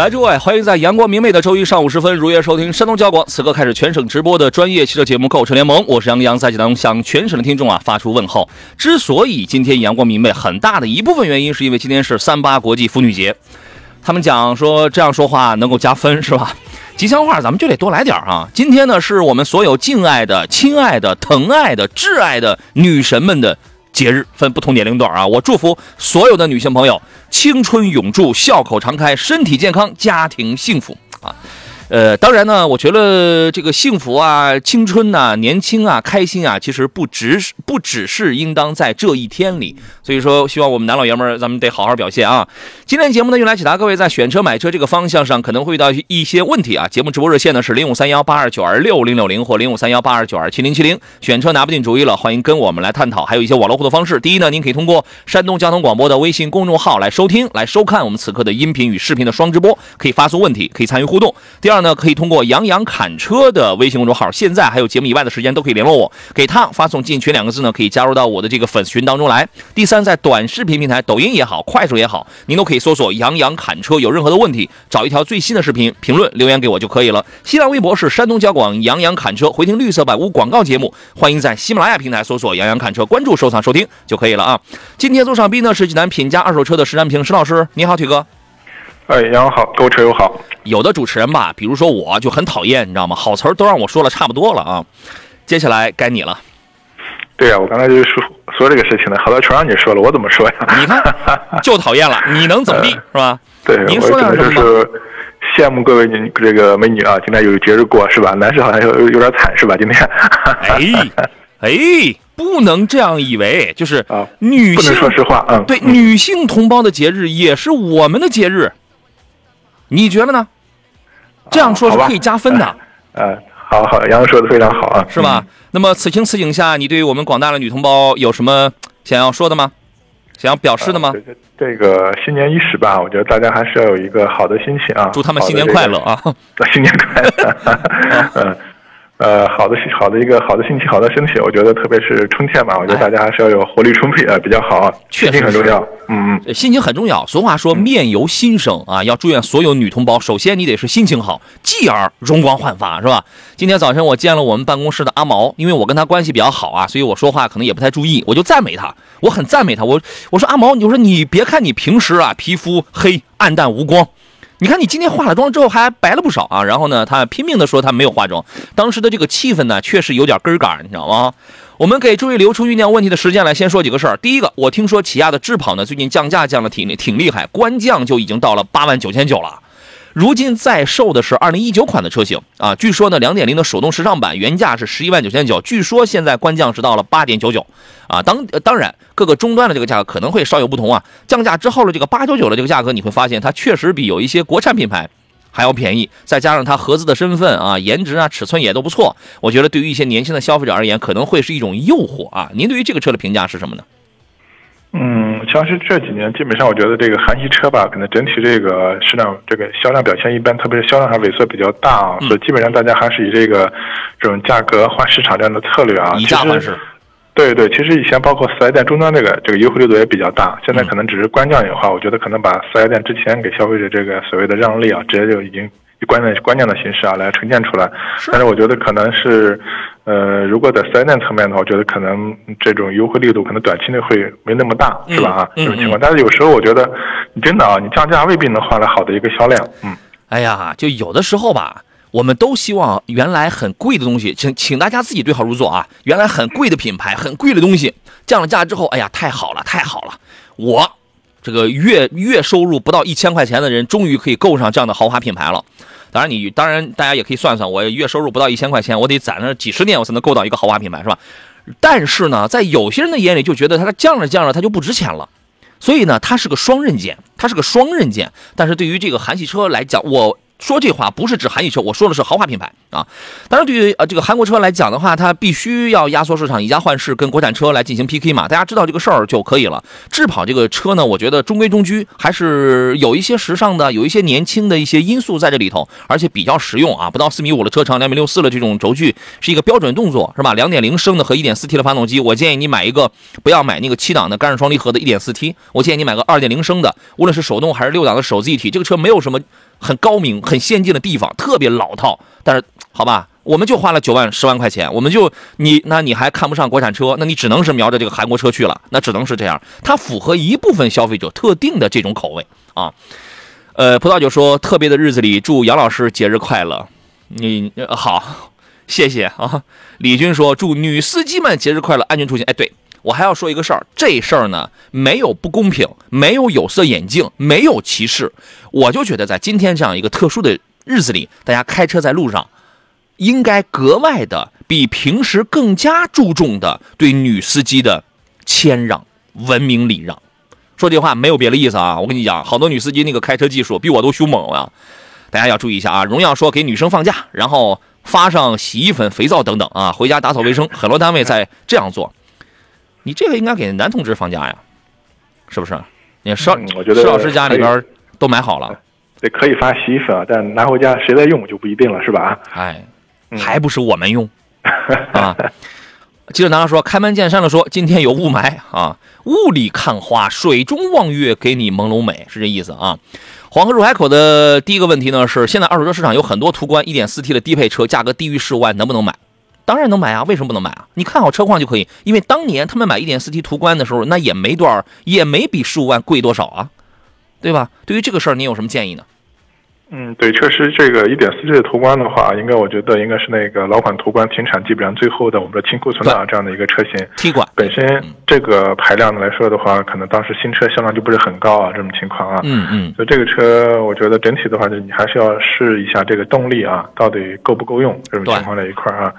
来，诸位，欢迎在阳光明媚的周一上午时分如约收听山东交广此刻开始全省直播的专业汽车节目《购车联盟》，我是杨洋，在这当中向全省的听众啊发出问候。之所以今天阳光明媚，很大的一部分原因是因为今天是三八国际妇女节，他们讲说这样说话能够加分是吧？吉祥话咱们就得多来点啊！今天呢，是我们所有敬爱的、亲爱的、疼爱的、挚爱的女神们的节日，分不同年龄段啊。我祝福所有的女性朋友青春永驻、笑口常开、身体健康、家庭幸福啊！呃，当然呢，我觉得这个幸福啊、青春呐、年轻啊、开心啊，其实不只是不只是应当在这一天里。所以说，希望我们男老爷们儿，咱们得好好表现啊！今天节目呢，用来解答各位在选车买车这个方向上可能会遇到一些问题啊。节目直播热线呢是零五三幺八二九二六零六零或零五三幺八二九二七零七零。选车拿不定主意了，欢迎跟我们来探讨。还有一些网络互动方式，第一呢，您可以通过山东交通广播的微信公众号来收听、来收看我们此刻的音频与视频的双直播，可以发送问题，可以参与互动。第二呢，可以通过杨洋侃车的微信公众号，现在还有节目以外的时间都可以联络我，给他发送进群两个字呢，可以加入到我的这个粉丝群当中来。第三，在短视频平台抖音也好，快手也好，您都可以搜索“杨洋侃车”，有任何的问题，找一条最新的视频评论留言给我就可以了。新浪微博是山东交广杨洋侃车，回听绿色版无广告节目，欢迎在喜马拉雅平台搜索“杨洋侃车”，关注、收藏、收听就可以了啊。今天坐上宾呢是济南品家二手车的石南平石老师，你好，腿哥。哎，杨好，各位车友好。有的主持人吧，比如说我就很讨厌，你知道吗？好词儿都让我说了差不多了啊。接下来该你了，对呀、我刚才就说说这个事情呢，好多全让你说了，我怎么说呀？你看 就讨厌了，你能怎么地是吧？对，您说点什么就是羡慕各位你这个美女啊，今天有节日过是吧？男士好像有有有点惨是吧？今天，哎哎，不能这样以为，就是啊女性不能说实话嗯对嗯女性同胞的节日也是我们的节日，你觉得呢？这样说是可以加分的，呃，好好，杨说的非常好啊，是吧？那么此情此景下，你对于我们广大的女同胞有什么想要说的吗？想要表示的吗嗯？？这个这个新年伊始吧，我觉得大家还是要有一个好的心情啊，祝他们新年快乐啊！新年快乐，嗯。呃，好的，好的一个好的心情，好的身体，我觉得特别是春天嘛，我觉得大家还是要有活力充沛啊，比较好啊，确实很重要。嗯嗯，心情很重要。俗话说“面由心生”啊，要祝愿所有女同胞，首先你得是心情好，继而容光焕发，是吧？今天早晨我见了我们办公室的阿毛，因为我跟他关系比较好啊，所以我说话可能也不太注意，我就赞美他，我很赞美他。我我说阿毛，我说你别看你平时啊皮肤黑暗淡无光。你看，你今天化了妆之后还白了不少啊！然后呢，他拼命的说他没有化妆，当时的这个气氛呢，确实有点根儿杆儿，你知道吗？我们给诸位留出酝酿问题的时间来，先说几个事儿。第一个，我听说起亚的智跑呢，最近降价降的挺挺厉害，官降就已经到了八万九千九了。如今在售的是二零一九款的车型啊，据说呢，两点零的手动时尚版原价是十一万九千九，据说现在官降是到了八点九九，啊，当当然各个终端的这个价格可能会稍有不同啊。降价之后的这个八九九的这个价格，你会发现它确实比有一些国产品牌还要便宜，再加上它合资的身份啊、颜值啊、尺寸也都不错，我觉得对于一些年轻的消费者而言，可能会是一种诱惑啊。您对于这个车的评价是什么呢？嗯，像是这几年，基本上我觉得这个韩系车吧，可能整体这个市场这个销量表现一般，特别是销量还萎缩比较大啊，嗯所以基本上大家还是以这个这种价格换市场这样的策略啊。以其实价换市，对对，其实以前包括四 S 店终端这个这个优惠力度也比较大，现在嗯可能只是官降以后，我觉得可能把四 S 店之前给消费者这个所谓的让利啊，直接就已经以官降官降的形式啊来呈现出来。但是我觉得可能是，呃，如果在四 S 店层面的话，我觉得可能这种优惠力度可能短期内会没那么大，是吧？啊，嗯这种情况。但是有时候我觉得，你真的啊，你降价未必能换来好的一个销量。嗯，哎呀，就有的时候吧，我们都希望原来很贵的东西，请请大家自己对号入座啊。原来很贵的品牌，很贵的东西，降了价之后，哎呀，太好了，太好了！我这个月月收入不到一千块钱的人，终于可以购上这样的豪华品牌了。当然你当然大家也可以算算，我月收入不到一千块钱，我得攒了几十年我才能够到一个豪华品牌，是吧？但是呢，在有些人的眼里就觉得它降着降着它就不值钱了，所以呢，它是个双刃剑，它是个双刃剑。但是对于这个韩系车来讲，我。说这话不是指韩系车，我说的是豪华品牌啊。当然，对于呃这个韩国车来讲的话，它必须要压缩市场，以家换市，跟国产车来进行 PK 嘛。大家知道这个事儿就可以了。智跑这个车呢，我觉得中规中矩，还是有一些时尚的，有一些年轻的一些因素在这里头，而且比较实用啊。不到四米五的车长，两米六四的这种轴距是一个标准动作，是吧？两点零升的和一点四 T 的发动机，我建议你买一个，不要买那个七档的干式双离合的一点四 T，我建议你买个二点零升的，无论是手动还是六档的手自一体，这个车没有什么。很高明、很先进的地方，特别老套。但是，好吧，我们就花了九万、十万块钱，我们就你，那你还看不上国产车，那你只能是瞄着这个韩国车去了。那只能是这样，它符合一部分消费者特定的这种口味啊。呃，葡萄酒说，特别的日子里，祝杨老师节日快乐。你好，谢谢啊。李军说，祝女司机们节日快乐，安全出行。哎，对。我还要说一个事儿，这事儿呢没有不公平，没有有色眼镜，没有歧视。我就觉得在今天这样一个特殊的日子里，大家开车在路上，应该格外的比平时更加注重的对女司机的谦让、文明礼让。说这话没有别的意思啊，我跟你讲，好多女司机那个开车技术比我都凶猛啊，大家要注意一下啊。荣耀说给女生放假，然后发上洗衣粉、肥皂等等啊，回家打扫卫生，很多单位在这样做。你这个应该给男同志放假呀，是不是？你邵施老师家里边都买好了，对，可以发洗衣粉，但拿回家谁在用就不一定了，是吧？哎，还不是我们用 啊？记者男孩说：“开门见山的说，今天有雾霾啊，雾里看花，水中望月，给你朦胧美，是这意思啊。”黄河入海口的第一个问题呢是：现在二手车市场有很多途观 1.4T 的低配车，价格低于十五万，能不能买？当然能买啊，为什么不能买啊？你看好车况就可以，因为当年他们买一点四 T 途观的时候，那也没多少，也没比十五万贵多少啊，对吧？对于这个事儿，你有什么建议呢？嗯，对，确实这个一点四 T 的途观的话，应该我觉得应该是那个老款途观停产基本上最后的我们的清库存的这样的一个车型。T 管本身这个排量来说的话，可能当时新车销量就不是很高啊，这种情况啊。嗯嗯。所以这个车，我觉得整体的话，就你还是要试一下这个动力啊，到底够不够用这种情况这一块啊。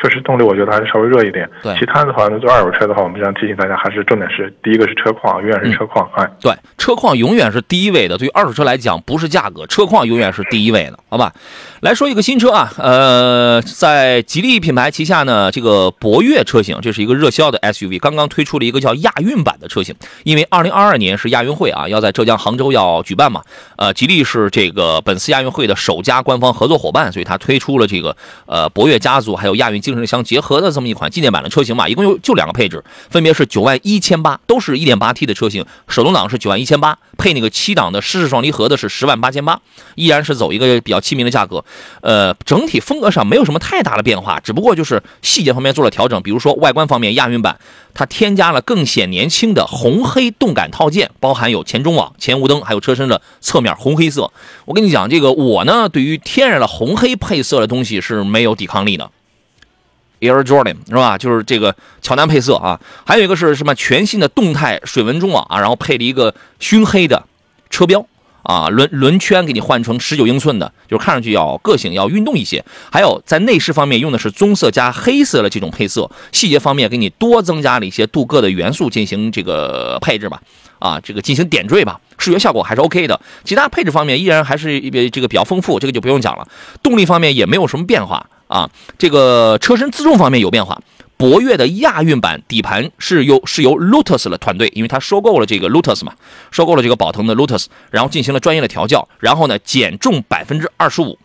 确实动力我觉得还是稍微热一点。对，其他的话，那做二手车的话，我们这样提醒大家，还是重点是第一个是车况，永远是车况。哎，对，车况永远是第一位的。对于二手车来讲，不是价格，车况永远是第一位的，好吧？来说一个新车啊，呃，在吉利品牌旗下呢，这个博越车型，这是一个热销的 SUV，刚刚推出了一个叫亚运版的车型。因为二零二二年是亚运会啊，要在浙江杭州要举办嘛，呃，吉利是这个本次亚运会的首家官方合作伙伴，所以它推出了这个呃博越家族还有亚运。精神相结合的这么一款纪念版的车型嘛，一共有就两个配置，分别是九万一千八，都是一点八 T 的车型，手动挡是九万一千八，配那个七档的湿式双离合的是十万八千八，依然是走一个比较亲民的价格。呃，整体风格上没有什么太大的变化，只不过就是细节方面做了调整，比如说外观方面，亚运版它添加了更显年轻的红黑动感套件，包含有前中网、前雾灯，还有车身的侧面红黑色。我跟你讲，这个我呢，对于天然的红黑配色的东西是没有抵抗力的。Air Jordan 是吧？就是这个乔丹配色啊，还有一个是什么全新的动态水纹中网啊，然后配了一个熏黑的车标啊，轮轮圈给你换成十九英寸的，就是看上去要个性、要运动一些。还有在内饰方面用的是棕色加黑色的这种配色，细节方面给你多增加了一些镀铬的元素进行这个配置吧，啊，这个进行点缀吧，视觉效果还是 OK 的。其他配置方面依然还是这个比较丰富，这个就不用讲了。动力方面也没有什么变化。啊，这个车身自重方面有变化。博越的亚运版底盘是由是由 Lotus 的团队，因为它收购了这个 Lotus 嘛，收购了这个宝腾的 Lotus，然后进行了专业的调教，然后呢减重百分之二十五，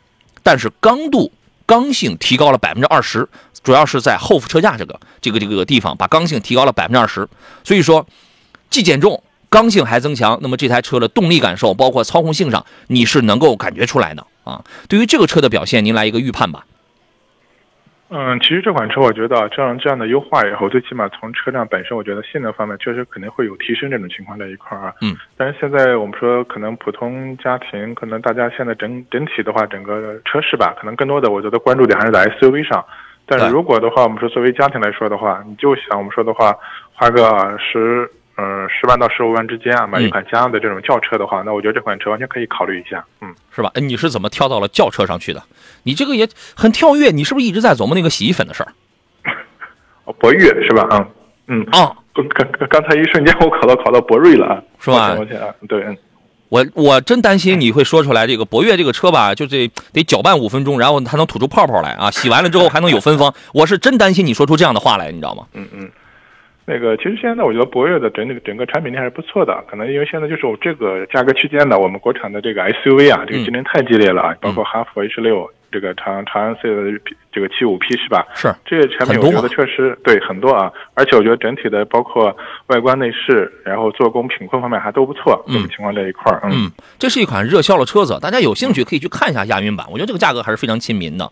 但是刚度刚性提高了百分之二十，主要是在后副车架这个这个这个地方把刚性提高了百分之二十，所以说既减重刚性还增强，那么这台车的动力感受包括操控性上你是能够感觉出来的啊。对于这个车的表现，您来一个预判吧。嗯，其实这款车我觉得这样这样的优化以后，最起码从车辆本身，我觉得性能方面确实肯定会有提升这种情况在一块儿啊。嗯。但是现在我们说，可能普通家庭，可能大家现在整整体的话，整个车市吧，可能更多的我觉得关注点还是在 SUV 上。但是如果的话，我们说作为家庭来说的话，你就想我们说的话，花个十呃十万到十五万之间啊，买一款家用的这种轿车的话，那我觉得这款车完全可以考虑一下。嗯，是吧？哎，你是怎么跳到了轿车上去的？你这个也很跳跃，你是不是一直在琢磨那个洗衣粉的事儿 哦，博越是吧？嗯嗯。啊？刚刚刚才一瞬间我考到考到博瑞了啊，是吧对，嗯。我我真担心你会说出来这个博越这个车吧，就这得搅拌五分钟，然后它能吐出泡泡来啊！洗完了之后还能有芬芳，我是真担心你说出这样的话来，你知道吗？嗯嗯，那个其实现在我觉得博越的整个整个产品力还是不错的，可能因为现在就是我这个价格区间的，我们国产的这个 SUV 啊，这个竞争太激烈了啊，包括哈弗 H 六。这个长长安 C 的这个七五 P 是吧？是这些产品，我觉得确实对很多啊，而且我觉得整体的包括外观内饰，然后做工品控方面还都不错。这种情况这一块儿，嗯，这是一款热销的车子，大家有兴趣可以去看一下亚运版，我觉得这个价格还是非常亲民的。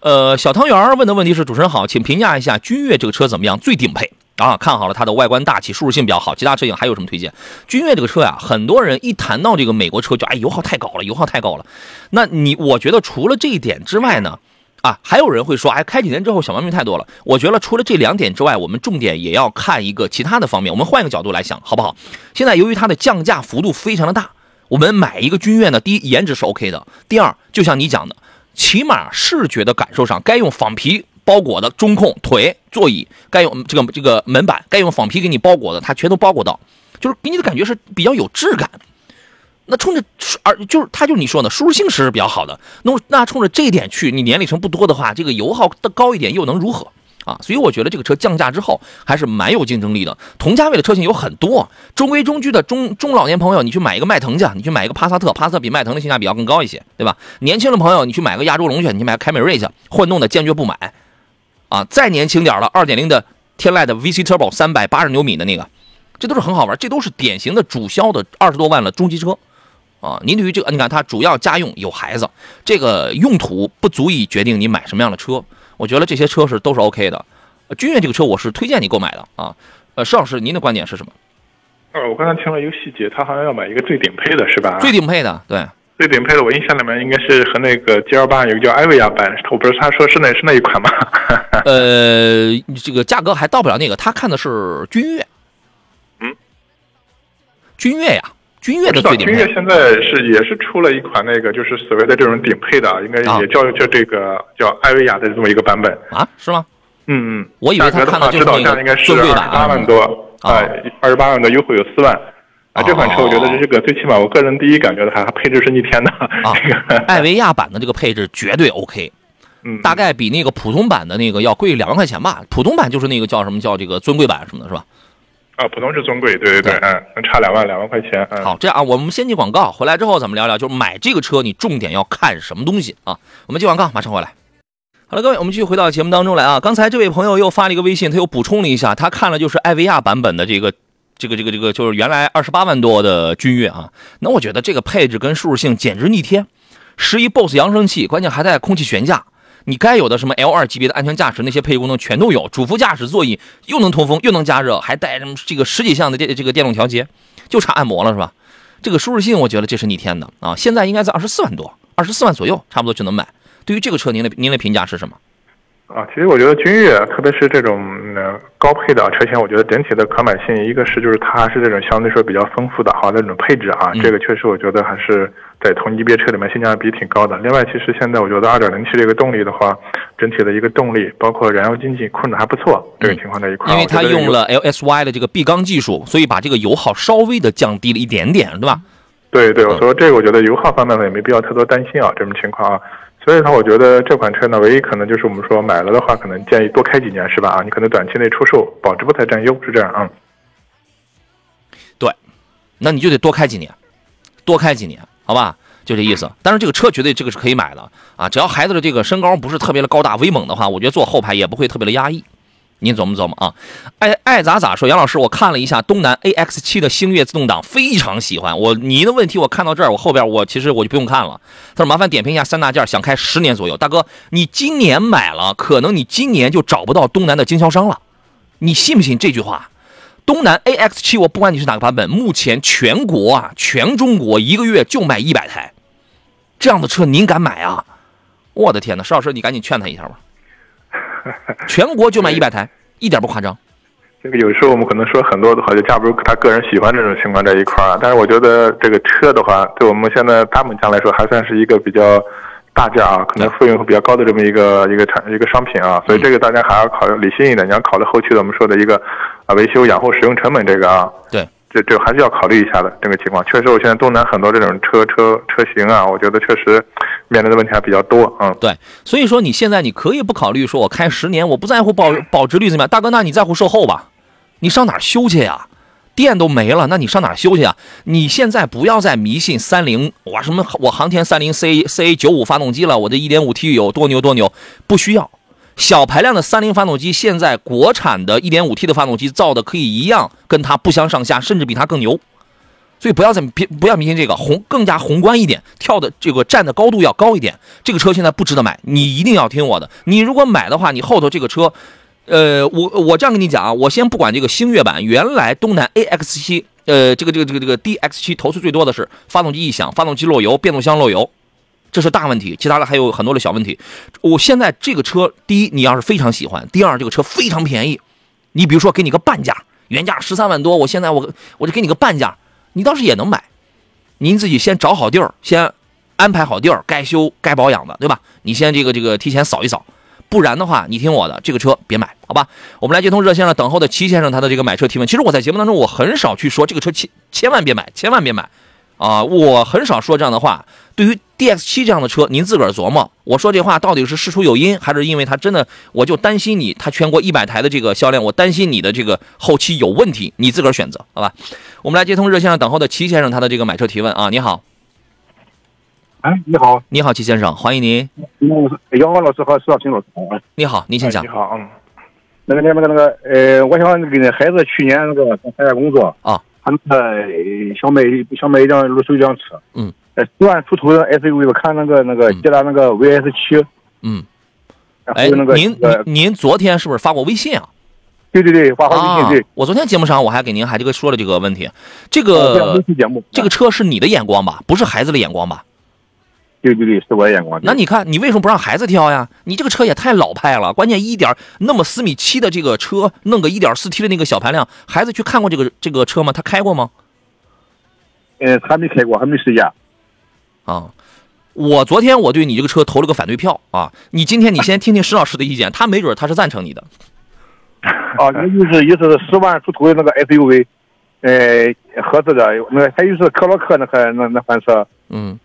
呃，小汤圆问的问题是：主持人好，请评价一下君越这个车怎么样？最顶配。啊，看好了它的外观大气，舒适性比较好。其他车型还有什么推荐？君越这个车呀，很多人一谈到这个美国车，就哎油耗太高了，油耗太高了。那你我觉得除了这一点之外呢，啊，还有人会说，哎，开几年之后小毛病太多了。我觉得除了这两点之外，我们重点也要看一个其他的方面。我们换一个角度来想，好不好？现在由于它的降价幅度非常的大，我们买一个君越呢，第一颜值是 OK 的，第二就像你讲的，起码视觉的感受上该用仿皮。包裹的中控腿座椅该用这个这个门板该用仿皮给你包裹的，它全都包裹到，就是给你的感觉是比较有质感。那冲着而就是它就是你说的舒适性是比较好的，那那冲着这一点去，你年里程不多的话，这个油耗的高一点又能如何啊？所以我觉得这个车降价之后还是蛮有竞争力的。同价位的车型有很多，中规中矩的中中老年朋友，你去买一个迈腾去，你去买一个帕萨特，帕萨特比迈腾的性价比要更高一些，对吧？年轻的朋友，你去买个亚洲龙去，你去买个凯美瑞去，混动的坚决不买。啊，再年轻点了，二点零的天籁的 VC Turbo 三百八十牛米的那个，这都是很好玩，这都是典型的主销的二十多万的中级车，啊，您对于这个，你看它主要家用有孩子，这个用途不足以决定你买什么样的车，我觉得这些车是都是 OK 的。君越这个车我是推荐你购买的啊，呃，石老师您的观点是什么？呃，我刚才听了一个细节，他好像要买一个最顶配的是吧？最顶配的，对。最顶配的，我印象里面应该是和那个 G L 八有个叫艾维亚版，我不是他说是那是那一款吗？呃，这个价格还到不了那个，他看的是君越。嗯，君越呀，君越的最顶配。君越现在是也是出了一款那个，就是所谓的这种顶配的，应该也叫叫这个叫艾维亚的这么一个版本啊？是吗？嗯嗯，我以为他看的就是那个尊贵版，八万多啊，二十八万多优惠有四万。啊，这款车我觉得这是个最起码我个人第一感觉的，它配置是逆天的啊。艾维亚版的这个配置绝对 OK，嗯，大概比那个普通版的那个要贵两万块钱吧。普通版就是那个叫什么叫这个尊贵版什么的，是吧？啊，普通是尊贵，对对对，嗯，能差两万两万块钱。嗯好，这样啊，我们先进广告，回来之后咱们聊聊，就是买这个车你重点要看什么东西啊？我们进广告，马上回来。好了，各位，我们继续回到节目当中来啊。刚才这位朋友又发了一个微信，他又补充了一下，他看了就是艾维亚版本的这个。这个这个这个就是原来二十八万多的君越啊，那我觉得这个配置跟舒适性简直逆天，十一 BOSS 扬声器，关键还带空气悬架，你该有的什么 L 二级别的安全驾驶那些配置功能全都有，主副驾驶座椅又能通风又能加热，还带什么这个十几项的电这个电动调节，就差按摩了是吧？这个舒适性我觉得这是逆天的啊，现在应该在二十四万多，二十四万左右差不多就能买。对于这个车，您的您的评价是什么？啊，其实我觉得君越，特别是这种呃高配的车型，我觉得整体的可买性，一个是就是它还是这种相对说比较丰富的好的这种配置啊，这个确实我觉得还是在同级别车里面性价比挺高的。另外，其实现在我觉得 2.0T 这个动力的话，整体的一个动力包括燃油经济控制还不错，这个情况在一块。因为它用了 LSY 的这个闭缸技术，所以把这个油耗稍微的降低了一点点，对吧？对对，所以这个我觉得油耗方面呢也没必要太多担心啊，这种情况啊。所以呢，我觉得这款车呢，唯一可能就是我们说买了的话，可能建议多开几年，是吧？啊，你可能短期内出售，保值不太占优，是这样啊。对，那你就得多开几年，多开几年，好吧？就这意思。但是这个车绝对这个是可以买的啊，只要孩子的这个身高不是特别的高大威猛的话，我觉得坐后排也不会特别的压抑。您琢磨琢磨啊，爱爱咋咋说，杨老师，我看了一下东南 AX 七的星越自动挡，非常喜欢。我你的问题我看到这儿，我后边我其实我就不用看了。他说麻烦点评一下三大件，想开十年左右。大哥，你今年买了，可能你今年就找不到东南的经销商了。你信不信这句话？东南 AX 七，我不管你是哪个版本，目前全国啊，全中国一个月就卖一百台，这样的车您敢买啊？我的天哪，石老师，你赶紧劝他一下吧。全国就卖一百台，一点不夸张。这个有时候我们可能说很多的话，就架不住他个人喜欢这种情况在一块儿啊。但是我觉得这个车的话，对我们现在大本家来说，还算是一个比较大件啊，可能费用会比较高的这么一个一个产一个商品啊。所以这个大家还要考虑理性一点，你要考虑后期的我们说的一个啊维修养护使用成本这个啊。对，这这还是要考虑一下的这个情况。确实，我现在东南很多这种车车车型啊，我觉得确实面临的问题还比较多。嗯，对，所以说你现在你可以不考虑说我开十年，我不在乎保 保值率怎么样，大哥，那你在乎售后吧？你上哪儿修去呀？电都没了，那你上哪儿修去啊？你现在不要再迷信三菱哇什么我航天三菱 C C 九五发动机了，我这一点五 T 有多牛多牛，不需要。小排量的三菱发动机，现在国产的一点五 T 的发动机造的可以一样，跟它不相上下，甚至比它更牛。所以不要再别不要迷信这个宏更加宏观一点，跳的这个站的高度要高一点。这个车现在不值得买，你一定要听我的。你如果买的话，你后头这个车。呃，我我这样跟你讲啊，我先不管这个星越版，原来东南 AX 七，呃，这个这个这个这个 DX 七投诉最多的是发动机异响、发动机漏油、变速箱漏油，这是大问题，其他的还有很多的小问题。我现在这个车，第一你要是非常喜欢，第二这个车非常便宜，你比如说给你个半价，原价十三万多，我现在我我就给你个半价，你倒是也能买。您自己先找好地儿，先安排好地儿，该修该保养的，对吧？你先这个这个提前扫一扫。不然的话，你听我的，这个车别买，好吧？我们来接通热线了，等候的齐先生他的这个买车提问。其实我在节目当中，我很少去说这个车千千万别买，千万别买，啊，我很少说这样的话。对于 DX 七这样的车，您自个儿琢磨，我说这话到底是事出有因，还是因为它真的，我就担心你，它全国一百台的这个销量，我担心你的这个后期有问题，你自个儿选择，好吧？我们来接通热线上等候的齐先生他的这个买车提问啊，你好，哎，你好，你好，齐先生，欢迎您。杨光老师和石小平老师。哎你好，您请讲你。好，嗯，那个那个那个呃，我想给孩子去年那个参加工作啊，他那个呃想买想买一辆手一辆车，嗯，呃，十万出头的 SUV，我看那个那个捷达那个 VS 七，嗯，哎那个，您呃，您您昨天是不是发过微信啊？对对对，发过微啊信对，，我昨天节目上我还给您还这个说了这个问题，这个这个车是你的眼光吧？不是孩子的眼光吧？对对对，是我的眼光。那你看，你为什么不让孩子挑呀？你这个车也太老派了，关键一点那么四米七的这个车，弄个一点四 T 的那个小排量，孩子去看过这个这个车吗？他开过吗？嗯，还没开过，还没试驾。啊，我昨天我对你这个车投了个反对票啊，你今天你先听听石老师的意见，他没准他是赞成你的。啊，那就是意思是十万出头的那个 SUV，呃，合资的那，还有是克洛克那还那那款车，嗯，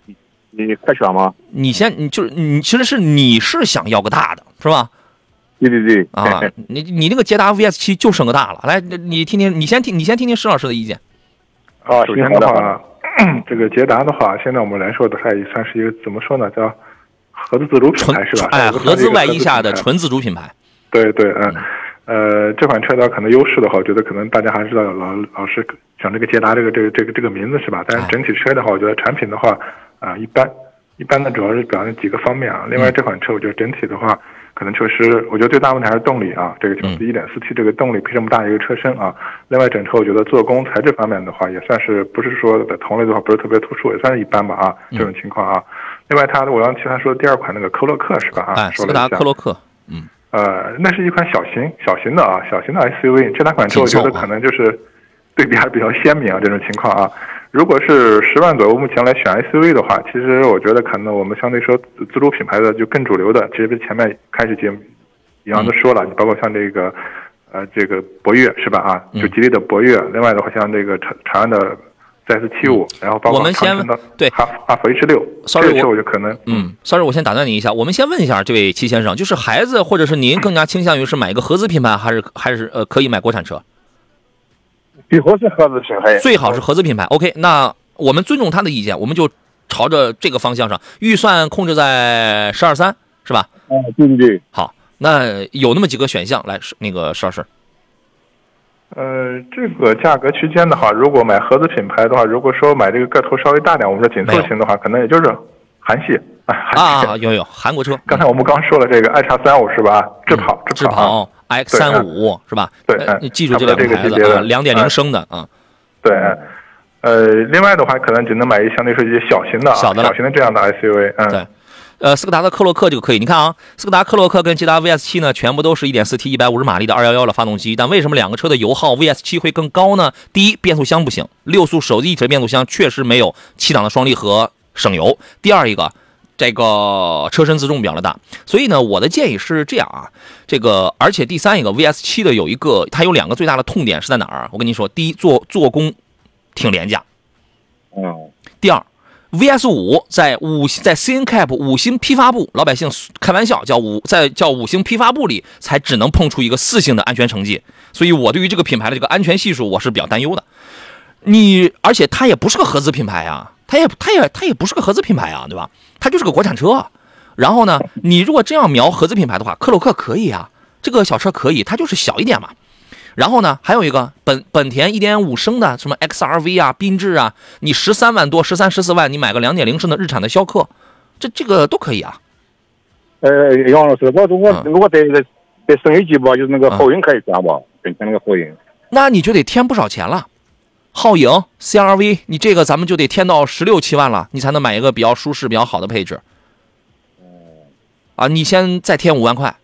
你快选吗？你先你就是你其实是你是想要个大的是吧？对对对，啊，你你那个捷达 VS 七就剩个大了，来，你听听，你先听，你先听听石老师的意见。啊，首先的话，这个捷达的话，现在我们来说的，它也算是一个怎么说呢，叫合资自主品牌是吧？哎，合资外衣下的纯自主品牌。对对，嗯，呃，这款车的可能优势的话，我觉得可能大家还是知道老老是讲这个捷达这个这个这个这个名字是吧？但哎是整体车的话，我觉得产品的话啊、一般，一般呢主要是表现几个方面啊。另嗯外这款车我觉得整体的话，可能确实我觉得最大问题还是动力啊，这个嗯就是一点四 T 这个动力配这么大一个车身啊。另外整车我觉得做工材质方面的话，也算是不是说在同类的话不是特别突出，也算是一般吧啊嗯这种情况啊。另外它我刚才说的第二款那个科洛克是吧啊？哎，斯柯达科洛克，呃，那是一款小型小型的啊，小型的 SUV。这两款车我觉得可能就是对比还比较鲜明啊，这种情况啊。如果是十万左右，目前来选 SUV 的话，其实我觉得可能我们相对说自自主品牌的就更主流的，其实前面开始节目一样都说了，你包括像这个呃这个博越是吧啊，就吉利的博越，另外的话像这个长长安的 ZS 七五，然后包括我们先长城的对哈哈弗 H 六，Sorry，我我就可能嗯，sorry，我先打断你一下，我们先问一下这位齐先生，就是孩子或者是您更加倾向于是买一个合资品牌，还是还是呃可以买国产车？最好是合资品牌，最好是合资品牌。OK，那我们尊重他的意见，我们就朝着这个方向上，预算控制在十二三，是吧？啊，对对对，好，那有那么几个选项，来，那个石老师，呃，这个价格区间的话，如果买合资品牌的话，如果说买这个个头稍微大点，我们说紧凑型的话，可能也就是韩系。啊，韩系。啊，有有韩国车，刚才我们刚说了这个爱叉三五是吧？智跑，智跑。X 三五是吧？对你记住这两个牌子啊，差不多这个级别的。两点零嗯升的啊，对。呃，另外的话，可能只能买一相对说一些小型的啊，小的小型的这样的 SUV，嗯，对呃，斯柯达的克洛克这个可以，你看啊，斯柯达克洛克跟捷达 VS 七呢，全部都是一点四 T 一百五十马力的二幺幺的发动机，但为什么两个车的油耗 VS 七会更高呢？第一，变速箱不行，六速手自一体变速箱确实没有七档的双离合省油。第二一个，这个车身自重比较的大，所以呢，我的建议是这样啊，这个而且第三一个 VS 七的有一个，它有两个最大的痛点是在哪儿？我跟你说，第一，做做工挺廉价，嗯，第二，VS 五在五在 CNCAP 五星批发部，老百姓开玩笑叫五在叫五星批发部里才只能碰出一个四星的安全成绩，所以我对于这个品牌的这个安全系数我是比较担忧的。你而且它也不是个合资品牌啊，它也它也它也不是个合资品牌啊，对吧？它就是个国产车。然后呢，你如果真要瞄合资品牌的话，克鲁克可以啊，这个小车可以，它就是小一点嘛。然后呢，还有一个本本田一点五升的什么 XRV 啊、缤智啊，你十三万多、十三、十四万，你买个两点零升的日产的逍客，这这个都可以啊。呃，杨老师，我如果嗯如果再再再升一级吧，就是那个皓影可以加吧，本田那个皓影。那你就得添不少钱了。皓影、CRV，你这个咱们就得添到十六七万了，你才能买一个比较舒适、比较好的配置。啊，你先再添五万块，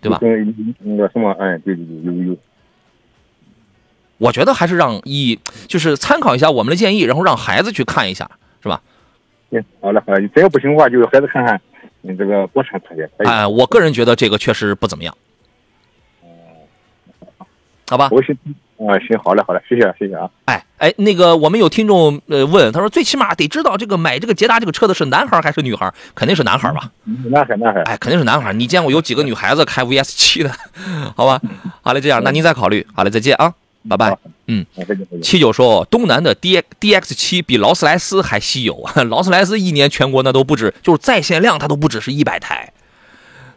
对吧？嗯，那个什么，哎，对对对，有有。我觉得还是让以就是参考一下我们的建议，然后让孩子去看一下，是吧？行，好嘞好嘞，真要不行的话，就孩子看看你这个国产车也可以。哎，我个人觉得这个确实不怎么样。好吧，啊，行，好嘞好嘞，谢谢谢谢啊。哎哎，那个我们有听众呃问，他说最起码得知道这个买这个捷达这个车的是男孩还是女孩？肯定是男孩吧？男孩男孩，哎，肯定是男孩。你见过有几个女孩子开 VS 七的？好吧，好嘞，这样，那您再考虑。好嘞，再见啊，拜拜。嗯。七九说，东南的 D DX 七比劳斯莱斯还稀有啊！劳斯莱斯一年全国那都不止，就是在线量它都不止是一百台，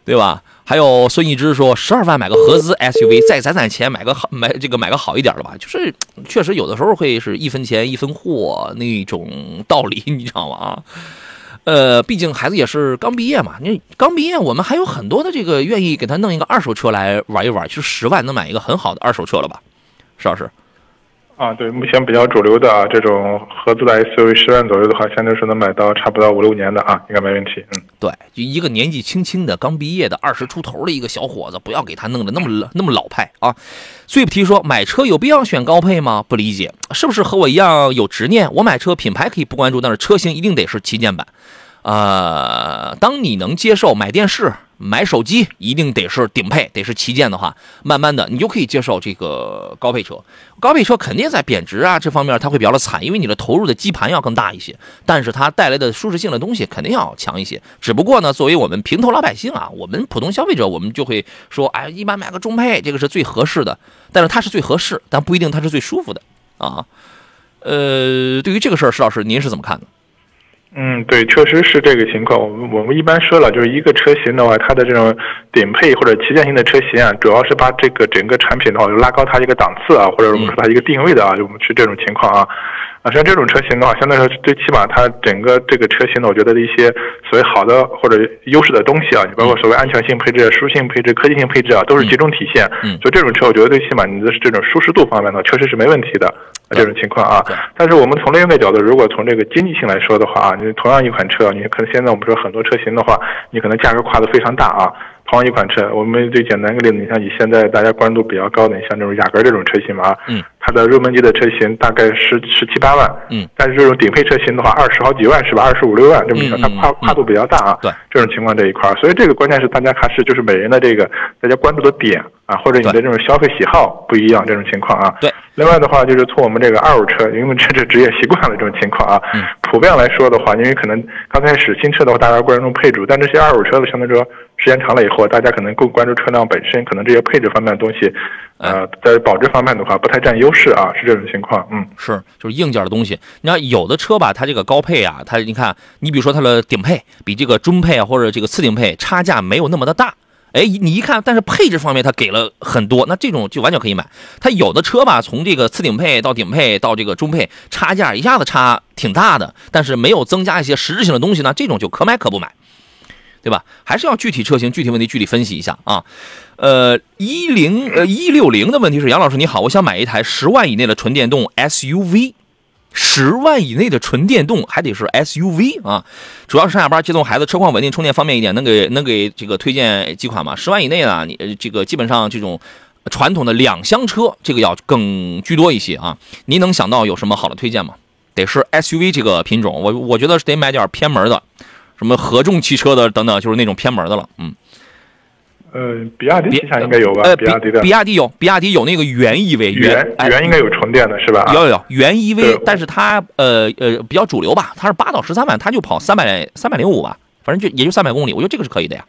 对吧？还有孙一之说，十二万买个合资 SUV，再攒攒钱买个好买这个买个好一点的吧。就是确实有的时候会是一分钱一分货那种道理，你知道吗？啊，呃，毕竟孩子也是刚毕业嘛，你刚毕业，我们还有很多的这个愿意给他弄一个二手车来玩一玩，其实十万能买一个很好的二手车了吧？石老师。啊，对，目前比较主流的啊，这种合资的 SUV 十万左右的话，相对说能买到差不多五六年的啊，应该没问题。嗯，对，就一个年纪轻轻的、刚毕业的二十出头的一个小伙子，不要给他弄得那么老那么老派啊。最不提说买车有必要选高配吗？不理解，是不是和我一样有执念？我买车品牌可以不关注，但是车型一定得是旗舰版。呃，当你能接受买电视、买手机一定得是顶配，得是旗舰的话，慢慢的你就可以接受这个高配车。高配车肯定在贬值啊这方面它会比较的惨，因为你的投入的基盘要更大一些，但是它带来的舒适性的东西肯定要强一些。只不过呢，作为我们平头老百姓啊，我们普通消费者，我们就会说，哎，一般买个中配这个是最合适的，但是它是最合适，但不一定它是最舒服的啊。呃，对于这个事儿，石老师您是怎么看的？嗯，对，确实是这个情况。我们我们一般说了，就是一个车型的话，它的这种顶配或者旗舰型的车型啊，主要是把这个整个产品的话，就拉高它一个档次啊，或者我们说它一个定位的啊，就我们是这种情况啊。啊，像这种车型的话，相对来说最起码它整个这个车型呢，我觉得的一些所谓好的或者优势的东西啊，你包括所谓安全性配置、舒适性配置、科技性配置啊，都是集中体现。嗯就这种车，我觉得最起码你的这种舒适度方面呢，确实是没问题的。啊这种情况啊，但是我们从另一个角度，如果从这个经济性来说的话啊，你同样一款车，你可能现在我们说很多车型的话，你可能价格跨度非常大啊。同样一款车，我们最简单一个例子，你像以现在大家关注度比较高的，你像这种雅阁这种车型嘛啊，嗯，它的入门级的车型大概十十七八万，嗯，但是这种顶配车型的话，二十好几万是吧？二十五六万这么一个，它跨跨度比较大啊。对，这种情况这一块儿，所以这个关键是大家还是就是每人的这个大家关注的点啊，或者你的这种消费喜好不一样这种情况啊。对。另外的话，就是从我们这个二手车，因为这是职业习惯了这种情况啊，嗯普遍来说的话，因为可能刚开始新车的话，大家关注配置，但这些二手车的相对来说时间长了以后，大家可能更关注车辆本身，可能这些配置方面的东西，呃，在保值方面的话不太占优势啊，是这种情况，嗯。是，就是硬件的东西。你看有的车吧，它这个高配啊，它你看，你比如说它的顶配比这个中配啊或者这个次顶配差价没有那么的大。哎，你一看，但是配置方面它给了很多，那这种就完全可以买。它有的车吧，从这个次顶配到顶配到这个中配，差价一下子差挺大的，但是没有增加一些实质性的东西呢，这种就可买可不买，对吧？还是要具体车型、具体问题具体分析一下啊。呃，一零呃一六零的问题是，杨老师你好，我想买一台十万以内的纯电动 SUV，十万以内的纯电动还得是 SUV 啊，主要是上下班接送孩子，车况稳定，充电方便一点，能给能给这个推荐几款吗？十万以内呢，你这个基本上这种传统的两厢车，这个要更居多一些啊。您能想到有什么好的推荐吗？得是 SUV 这个品种，我我觉得是得买点偏门的，什么合众汽车的等等，就是那种偏门的了。嗯，呃，比亚迪旗下应该有吧？呃，比亚迪的比亚迪有，比亚迪有那个元 EV，元哎元应该有纯电的是吧？有有有原 EV，但是它呃呃比较主流吧，它是八到十三万，它就跑三百三百零五吧，反正就也就三百公里，我觉得这个是可以的呀。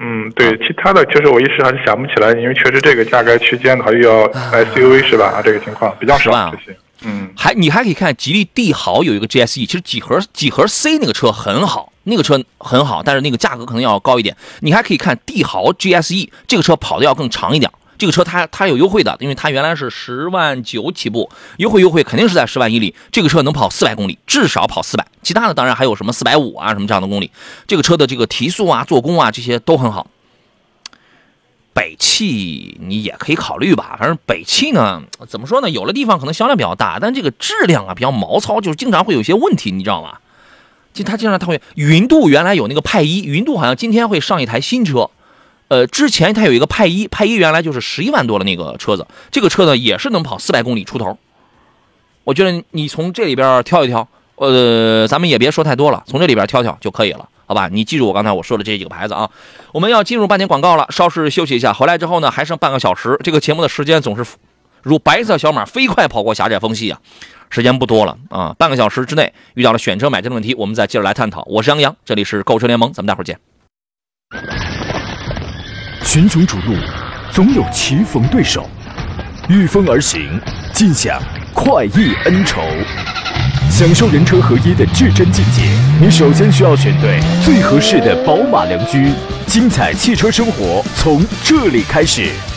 嗯，对，其他的其实我一时还是想不起来，因为确实这个价格区间的话又要 SUV 是吧？啊，这个情况比较10万啊少这些。嗯，还你还可以看吉利帝豪有一个 GSE，其实几何几何 C 那个车很好，那个车很好，但是那个价格可能要高一点。你还可以看帝豪 GSE 这个车跑的要更长一点，这个车它它有优惠的，因为它原来是十万九起步，优惠优惠肯定是在十万以里。这个车能跑四百公里，至少跑四百，其他的当然还有什么四百五啊什么这样的公里。这个车的这个提速啊、做工啊这些都很好。北汽你也可以考虑吧，反正北汽呢，怎么说呢？有的地方可能销量比较大，但这个质量啊比较毛糙，就是经常会有一些问题，你知道吗？就他经常他会，云度原来有那个派一，云度好像今天会上一台新车，呃，之前它有一个派一，派一原来就是十一万多的那个车子，这个车呢也是能跑四百公里出头。我觉得你从这里边挑一挑，呃，咱们也别说太多了，从这里边挑挑就可以了，好吧？你记住我刚才我说的这几个牌子啊。我们要进入半点广告了，稍事休息一下，回来之后呢还剩半个小时，这个节目的时间总是如白色小马飞快跑过狭窄缝隙啊，时间不多了啊，半个小时之内遇到了选车买车的问题，我们再接着来探讨。我是杨洋，这里是购车联盟，咱们待会儿见。群雄逐鹿，总有棋逢对手，御风而行，尽享快意恩仇。享受人车合一的至臻境界，你首先需要选对最合适的宝马良驹。精彩汽车生活从这里开始。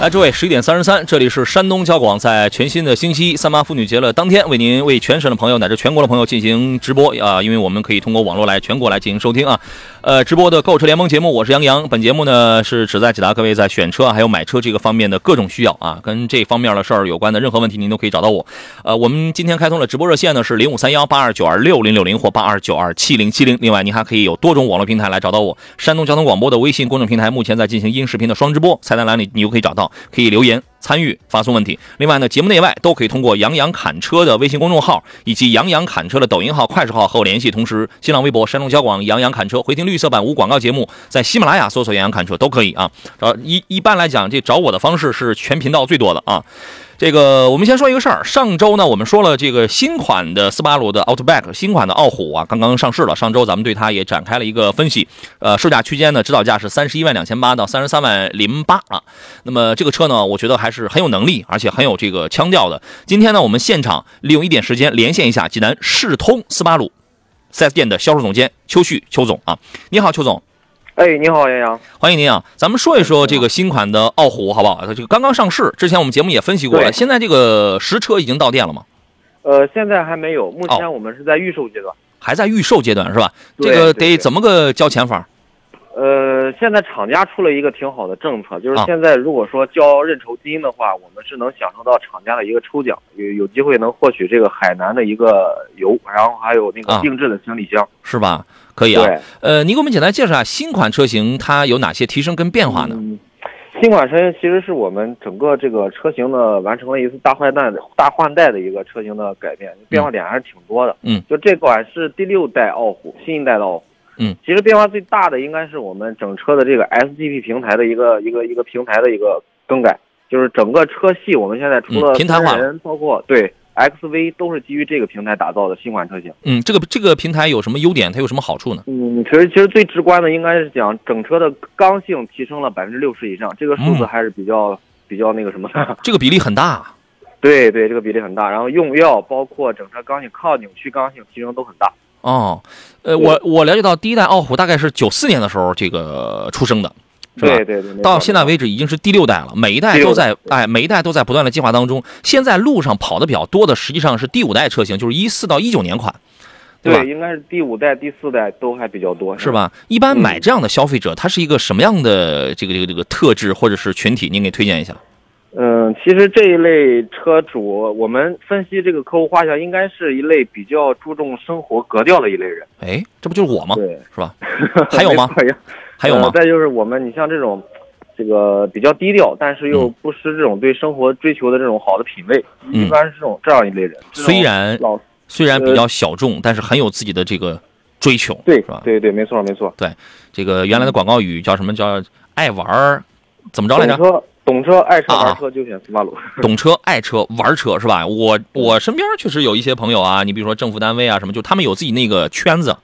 来，诸位，十一点三十三，这里是山东交广，在全新的星期一三八妇女节的当天，为您为全省的朋友乃至全国的朋友进行直播啊，因为我们可以通过网络来全国来进行收听啊。呃，直播的购车联盟节目，我是杨洋。本节目呢是旨在解答各位在选车还有买车这个方面的各种需要啊，跟这方面的事儿有关的任何问题，您都可以找到我。呃，我们今天开通了直播热线呢是零五三幺八二九二六零六零或八二九二七零七零。另外，您还可以有多种网络平台来找到我。山东交通广播的微信公众平台目前在进行音视频的双直播，菜单栏里你就可以找到，可以留言。参与发送问题。另外呢，节目内外都可以通过杨洋侃车的微信公众号以及杨洋侃车的抖音号、快手号和我联系。同时，新浪微博山东交广杨洋侃车回听绿色版无广告节目，在喜马拉雅搜索杨洋侃车都可以啊。呃，一一般来讲，这找我的方式是全频道最多的啊。这个我们先说一个事儿，上周呢我们说了这个新款的斯巴鲁的 Outback，新款的傲虎啊刚刚上市了。上周咱们对它也展开了一个分析，呃，售价区间呢指导价是三十一万两千八到三十三万零八啊。那么这个车呢，我觉得还是很有能力，而且很有这个腔调的。今天呢，我们现场利用一点时间连线一下济南世通斯巴鲁 4S 店的销售总监邱旭邱总啊，你好，邱总。哎，你好，杨洋。欢迎您啊！咱们说一说这个新款的傲虎，好不好？它这个刚刚上市，之前我们节目也分析过了。现在这个实车已经到店了吗？呃，现在还没有，目哦前我们是在预售阶段。还在预售阶段是吧？这个得怎么个交钱法？呃，现在厂家出了一个挺好的政策，就是啊现在如果说交认筹金的话，我们是能享受到厂家的一个抽奖，有有机会能获取这个海南的一个油，然后还有那啊个定制的行李箱。是吧？可以啊。呃，你给我们简单介绍一下新款车型它有哪些提升跟变化呢？嗯，新款车型其实是我们整个这个车型的完成了一次大换代的大换代的一个车型的改变，变化点还是挺多的。嗯，就这款是第六代傲虎，新一代的傲虎。嗯，其实变化最大的应该是我们整车的这个 SGP 平台的一个一个一个平台的一个更改，就是整个车系我们现在除了嗯平台化，包括对 XV 都是基于这个平台打造的新款车型。嗯，这个这个平台有什么优点？它有什么好处呢？嗯，其实其实最直观的应该是讲整车的刚性提升了百分之六十以上，这个数字嗯还是比较、比较那个什么的。这个比例很大啊。对对，这个比例很大，然后用料包括整车刚性、靠扭曲刚性提升都很大。哦，呃，我我了解到第一代傲虎大概是九四年的时候这个出生的，是吧？对对对，到现在为止已经是第六代了，每一代都在代哎，每一代都在不断的进化当中。现在路上跑的比较多的，实际上是第五代车型，就是一四到一九年款，对吧？对，应该是第五代、第四代都还比较多，是？吧？一般嗯买这样的消费者，他是一个什么样的这个这个这个特质或者是群体？您给推荐一下。嗯，其实这一类车主，我们分析这个客户画像，应该是一类比较注重生活格调的一类人。哎，这不就是我吗？对，是吧？还有吗还有吗呃？再就是我们，你像这种，这个比较低调，但是又嗯不失这种对生活追求的这种好的品味，嗯一般是这种这样一类人。虽然老虽然比较小众，但是很有自己的这个追求，对是吧？对对，没错没错。对这个原来的广告语叫什么叫爱玩儿，怎么着来着？懂车懂车爱车啊玩车就选斯巴鲁。懂车、爱车、玩车 是吧？我我身边确实有一些朋友啊，你比如说政府单位啊什么，就他们有自己那个圈子，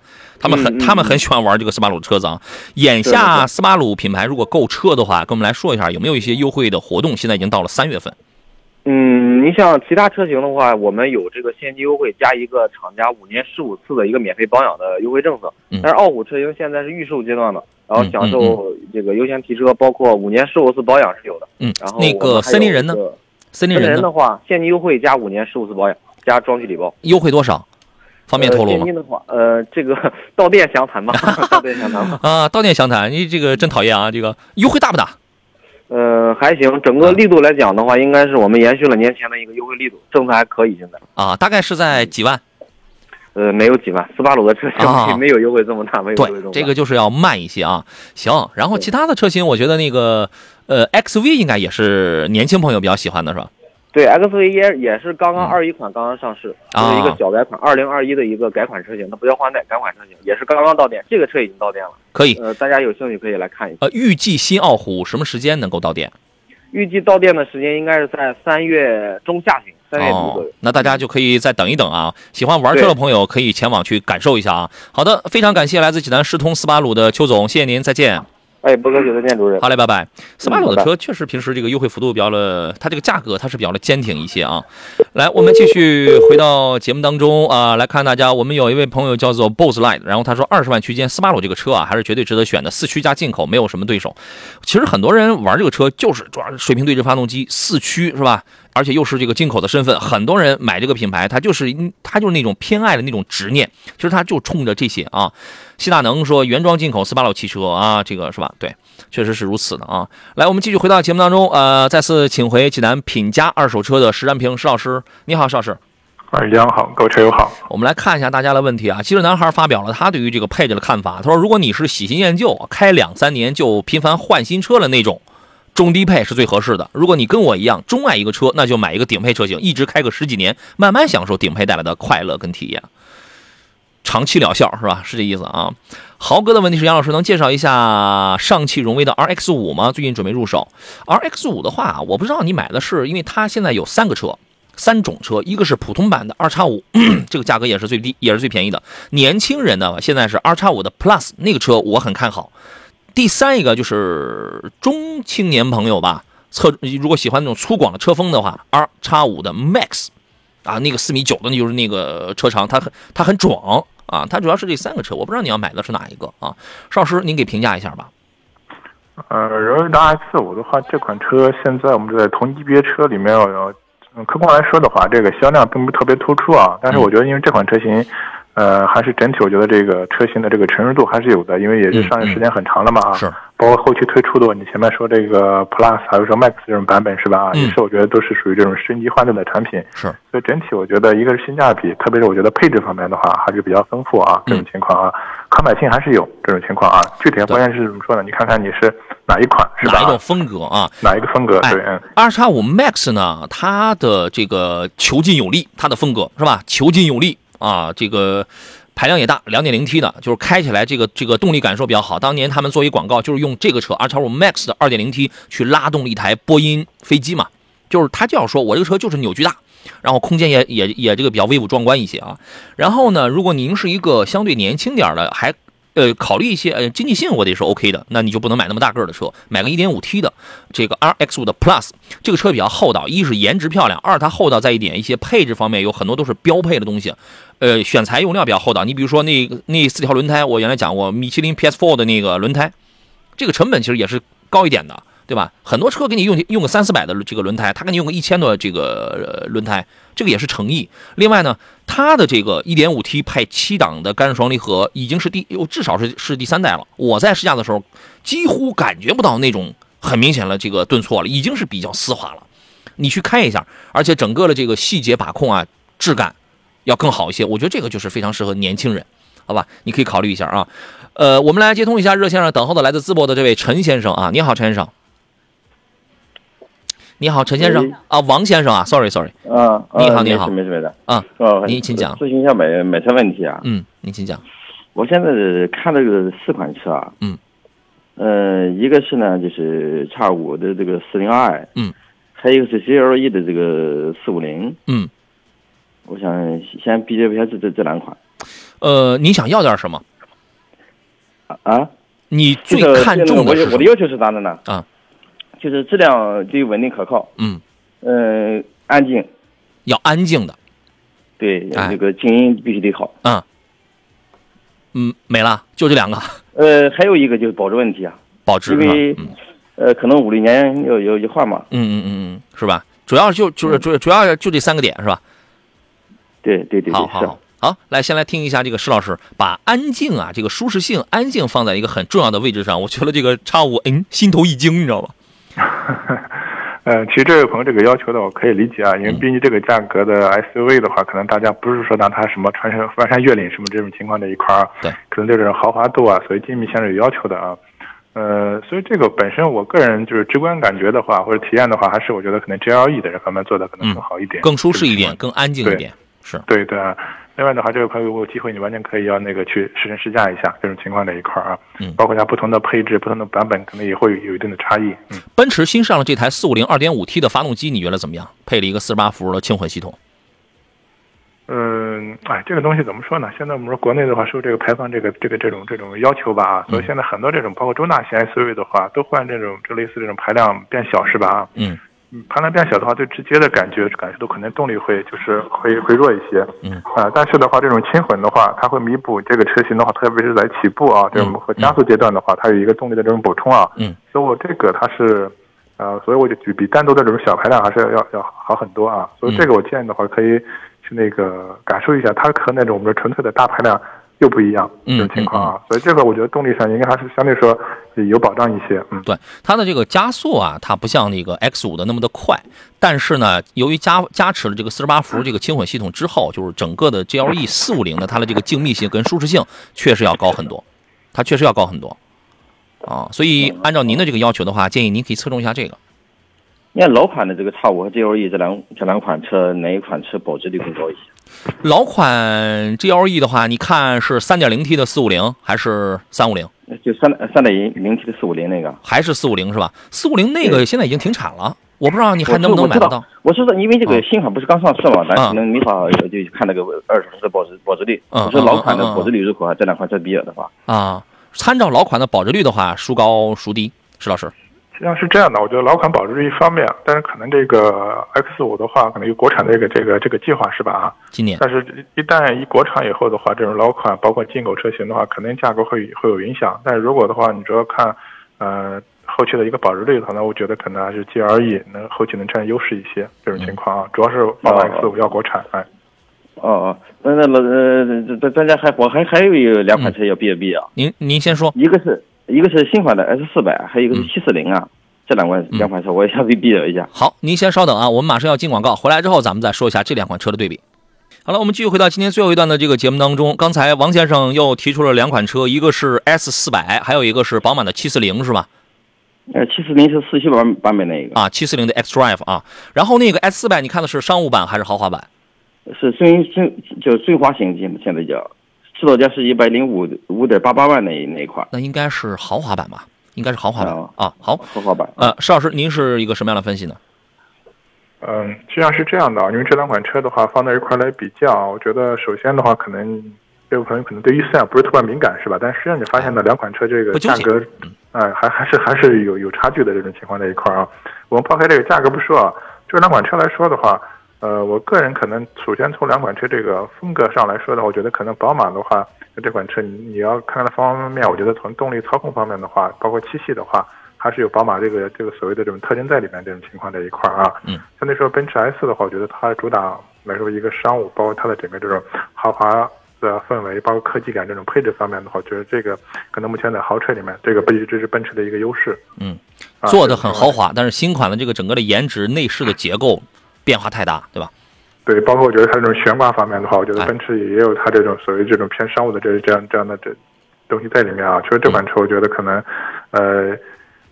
他们很、他们很喜欢玩这个斯巴鲁车子啊。眼下斯巴鲁品牌如果购车的话，跟我们来说一下有没有一些优惠的活动？现在已经到了三月份，嗯，你像其他车型的话，我们有这个现金优惠加一个厂家五年十五次的一个免费保养的优惠政策。嗯但是傲虎车型现在是预售阶段的，然后嗯享受这个优先提车，包括五年十五次保养是有的。嗯然后，那？个森林人呢森林人的？话，现金优惠加五年十五次保养加装具礼包。优惠多少？方便透露吗呃现？金的话，呃，这个 到店详谈吧，到店详谈吧。啊，到店详谈，你这个真讨厌啊！这个优惠大不大？呃，还行，整个力度来讲的话，应该是我们延续了年前的一个优惠力度，政策还可以。现在，啊，大概是在几万？呃，没有几万，斯巴鲁的车啊型没有优惠这么大，没有优惠这么，大。这个就是要慢一些啊。行，然后其他的车型，我觉得那个呃 XV 应该也是年轻朋友比较喜欢的是吧？对，XV 也也是刚刚嗯二一款刚刚上市，啊就是一个小改款，二零二一的一个改款车型，它不叫换代，改款车型，也是刚刚到店，这个车已经到店了。可以。呃，大家有兴趣可以来看一下。呃，预计新奥虎什么时间能够到店？预计到店的时间应该是在三月中下旬，三月底左哦右。，那大家就可以再等一等啊。喜欢玩车的朋友可以前往去感受一下啊。好的，非常感谢来自济南世通斯巴鲁的邱总，谢谢您，再见。哎，不客气，再见，主任。好嘞，拜拜。斯巴鲁的车确实平时这个优惠幅度比较的，它这个价格它是比较的坚挺一些啊。来，我们继续回到节目当中啊、来看大家，我们有一位朋友叫做 Boss Light，然后他说二十万区间斯巴鲁这个车啊，还是绝对值得选的，四驱加进口没有什么对手。其实很多人玩这个车就是主要是水平对置发动机，四驱是吧？而且又是这个进口的身份，很多人买这个品牌，他就是他就是那种偏爱的那种执念，其实他就冲着这些啊。西大能说原装进口斯巴鲁汽车啊，这个是吧？对，确实是如此的啊。来，我们继续回到节目当中，呃，再次请回济南品家二手车的石占平石老师，你好，石老师。哎，杨好，各位车友好。我们来看一下大家的问题啊。其实男孩发表了他对于这个配置的看法，他说，如果你是喜新厌旧，开两三年就频繁换新车的那种。中低配是最合适的。如果你跟我一样钟爱一个车，那就买一个顶配车型，一直开个十几年，慢慢享受顶配带来的快乐跟体验，长期疗效是吧？是这意思啊。豪哥的问题是，杨老师能介绍一下上汽荣威的 RX 五吗？最近准备入手 RX 五的话，我不知道你买的是，因为它现在有三个车。三种车，一个是普通版的二叉五，这个价格也是最低，也是最便宜的。年轻人呢，现在是二叉五的 Plus 那个车，我很看好。第三一个就是中青年朋友吧，侧如果喜欢那种粗犷的车风的话，R 叉五的 Max 啊，那个四米九的，那就是那个车长，它很它很壮啊。它主要是这三个车，我不知道你要买的是哪一个啊？邵师，您给评价一下吧。呃，荣威的 RX 五的话，这款车现在我们在同级别车里面，呃，嗯客观来说的话，这个销量并不是特别突出啊。但是我觉得，因为这款车型，呃，还是整体我觉得这个车型的这个成熟度还是有的，因为也是上市时间很长了嘛啊。是。包括后期推出的，你前面说这个 Plus 还有说 Max 这种版本是吧？啊，嗯也是我觉得都是属于这种升级换代的产品。是。所以整体我觉得一个是性价比，特别是我觉得配置方面的话还是比较丰富啊，这种情况啊，可买性还是有这种情况啊。具体的关键是怎么说呢？你看看你是哪一款是吧？哪一种风格啊？哪一个风格？哎对，嗯。R 叉五 Max 呢，它的这个遒劲有力，它的风格是吧？遒劲有力啊，这个排量也大两点零 T 的，就是开起来这个这个动力感受比较好。当年他们做一广告，就是用这个车 R 叉五 Max 的二点零 T 去拉动了一台波音飞机嘛，就是他就要说我这个车就是扭矩大。然后空间也也也这个比较威武壮观一些啊。然后呢，如果您是一个相对年轻点的，还呃考虑一些呃经济性，我得是 OK 的，那你就不能买那么大个儿的车，买个 1.5T 的这个 RX 五的 Plus，这个车比较厚道，一是颜值漂亮，二它厚道在一点一些配置方面有很多都是标配的东西，呃选材用料比较厚道。你比如说那那四条轮胎，我原来讲过米其林 PS4 的那个轮胎，这个成本其实也是。高一点的，对吧？很多车给你用用个三四百的这个轮胎，他给你用个一千多这个轮胎，这个也是诚意。另外呢，它的这个 1.5T 配七档的干式双离合已经是第，至少是是第三代了。我在试驾的时候，几乎感觉不到那种很明显的这个顿挫了，已经是比较丝滑了。你去开一下，而且整个的这个细节把控啊，质感要更好一些。我觉得这个就是非常适合年轻人，好吧？你可以考虑一下啊。呃，我们来接通一下热线上等候的来自淄博的这位陈先生啊，你好，陈先生。你好，陈先生。啊，王先生啊，sorry sorry，啊，啊你好你好。没事没事啊，哦，您请讲。咨询一下买买车问题啊。嗯，您请讲。我现在看这个四款车啊，嗯，呃，一个是呢就是叉五的这个四零二。嗯，还有一个是 CLE 的这个四五零，嗯，我想先比较一下这这这两款。呃，你想要点什么？啊？啊。你最看重的是什么？我我的要求是啥的呢？啊，就是质量得稳定可靠，嗯，呃，安静，要安静的。对，哎这个静音必须得好。嗯，嗯没了，就这两个，呃，还有一个就是保值问题啊，保值是吧？因为嗯呃，可能五六年要要要换嘛。嗯嗯嗯嗯，是吧？主要就就是主主要就这三个点是吧？对对对对，好好好。好，来先来听一下这个施老师把安静啊，这个舒适性、安静放在一个很重要的位置上。我觉得这个叉五，嗯，心头一惊，你知道吗？呃，其实这位朋友这个要求的我可以理解啊，因为嗯毕竟这个价格的 SUV 的话，可能大家不是说拿它什么穿山翻山越岭什么这种情况这一块儿，对，可能对这种豪华度啊，所以精密性是有要求的啊。呃，所以这个本身我个人就是直观感觉的话，或者体验的话，还是我觉得可能 GLE 的这方面做的可能更好一点，更舒适一点，更安静一点。是，对对啊。另外的话，这个朋友有机会，你完全可以要那个去试乘试驾一下这种情况这一块儿啊，嗯包括它不同的配置、不同的版本，可能也会有有一定的差异。嗯。奔驰新上了这台四五零二点五 T 的发动机，你觉得怎么样？配了一个四十八伏的轻混系统。嗯，哎，这个东西怎么说呢？现在我们说国内的话，受这个排放这个这个这种这种要求吧，啊，所以现在很多这种包括中大型 SUV 的话，都换这种就类似这种排量变小是吧？啊，嗯嗯排量变小的话，最直接的感觉感受到可能动力会就是会会弱一些。嗯啊，但是的话，这种轻混的话，它会弥补这个车型的话，特别是在起步啊这种和加速阶段的话，它有一个动力的这种补充啊。嗯，所以我这个它是。呃，所以我就举比单独的这种小排量还是要要好很多啊，所以这个我建议的话，可以去那个感受一下，它和那种我们说纯粹的大排量又不一样嗯这种情况啊，所以这个我觉得动力上应该还是相对说有保障一些，嗯。对它的这个加速啊，它不像那个 X 五的那么的快，但是呢，由于加加持了这个四十八伏这个轻混系统之后，就是整个的 GLE 四五零的它的这个静谧性跟舒适性确实要高很多，它确实要高很多啊。所以按照您的这个要求的话，建议您可以侧重一下这个。你看老款的这个叉五和 GLE 这两这两款车，哪一款车保值率更高一些？老款 GLE 的话，你看是三点零 T 的四五零还是三五零？就三三点零 T 的四五零那个。还是四五零是吧？四五零那个现在已经停产了，我不知道你还能不能买得到。我知道，因为这个新款不是刚上市嘛，咱啊可能没法就看那个二手车的保值保值率。嗯我说老款的保值率如何？这两款车比较的话，啊，参照老款的保值率的话，孰高孰低？石老师，实际上是这样的，我觉得老款保值率一方面，但是可能这个 X 五的话，可能有国产的这个这个这个计划是吧？啊，今年但是一旦一国产以后的话，这种老款包括进口车型的话，肯定价格会会有影响。但是如果的话，你主要看呃后期的一个保值率的话，那我觉得可能还是 G R E 能后期能占优势一些这种情况啊。主要是宝马 X 五要国产，哎，哦哦，那那老呃，这这专家还我还还有一两款车要 B 一 B 啊，您您先说。一个是一个是新款的 S 四百，还有一个是七四零啊，这两款两款车我也想 比比较一下。好，您先稍等啊，我们马上要进广告，回来之后咱们再说一下这两款车的对比。好了，我们继续回到今天最后一段的这个节目当中。刚才王先生又提出了两款车，一个是 S 四百，还有一个是宝马的七四零，是吧？呃，七四零是四驱版版本那一个，啊，七四零的 X Drive 啊。然后那个 S 四百，你看的是商务版还是豪华版？是尊尊叫尊华型现在叫，指导价是一百零五五点八八万那那一款那应该是豪华版吧？应该是豪华版啊。好，豪华版。呃，石老师，您是一个什么样的分析呢？嗯，实际上是这样的啊，因为这两款车的话放在一块来比较啊，我觉得首先的话，可能这位朋友可能对预算不是特别敏感，是吧？但实际上你发现呢，两款车这个价格，哎、还还是还是有有差距的这种情况在一块儿啊。我们抛开这个价格不说啊，这两款车来说的话，呃，我个人可能首先从两款车这个风格上来说的话，我觉得可能宝马的话，这款车你你要看它的方方面面，我觉得从动力操控方面的话，包括七系的话。还是有宝马这个这个所谓的这种特征在里面这种情况这一块啊。嗯，相对说奔驰 S 的话，我觉得它主打来说一个商务，包括它的整个这种豪华的氛围，包括科技感这种配置方面的话，我觉得这个可能目前在豪车里面，这个不一直是奔驰的一个优势。嗯，啊做的很豪。华，但是新款的这个整个的颜值、内饰的结构变化太大，对吧？对，包括我觉得它这种悬挂方面的话，我觉得哎奔驰也有它这种所谓这种偏商务的这这样这样的这东西在里面啊。其实这款车我觉得可能，呃，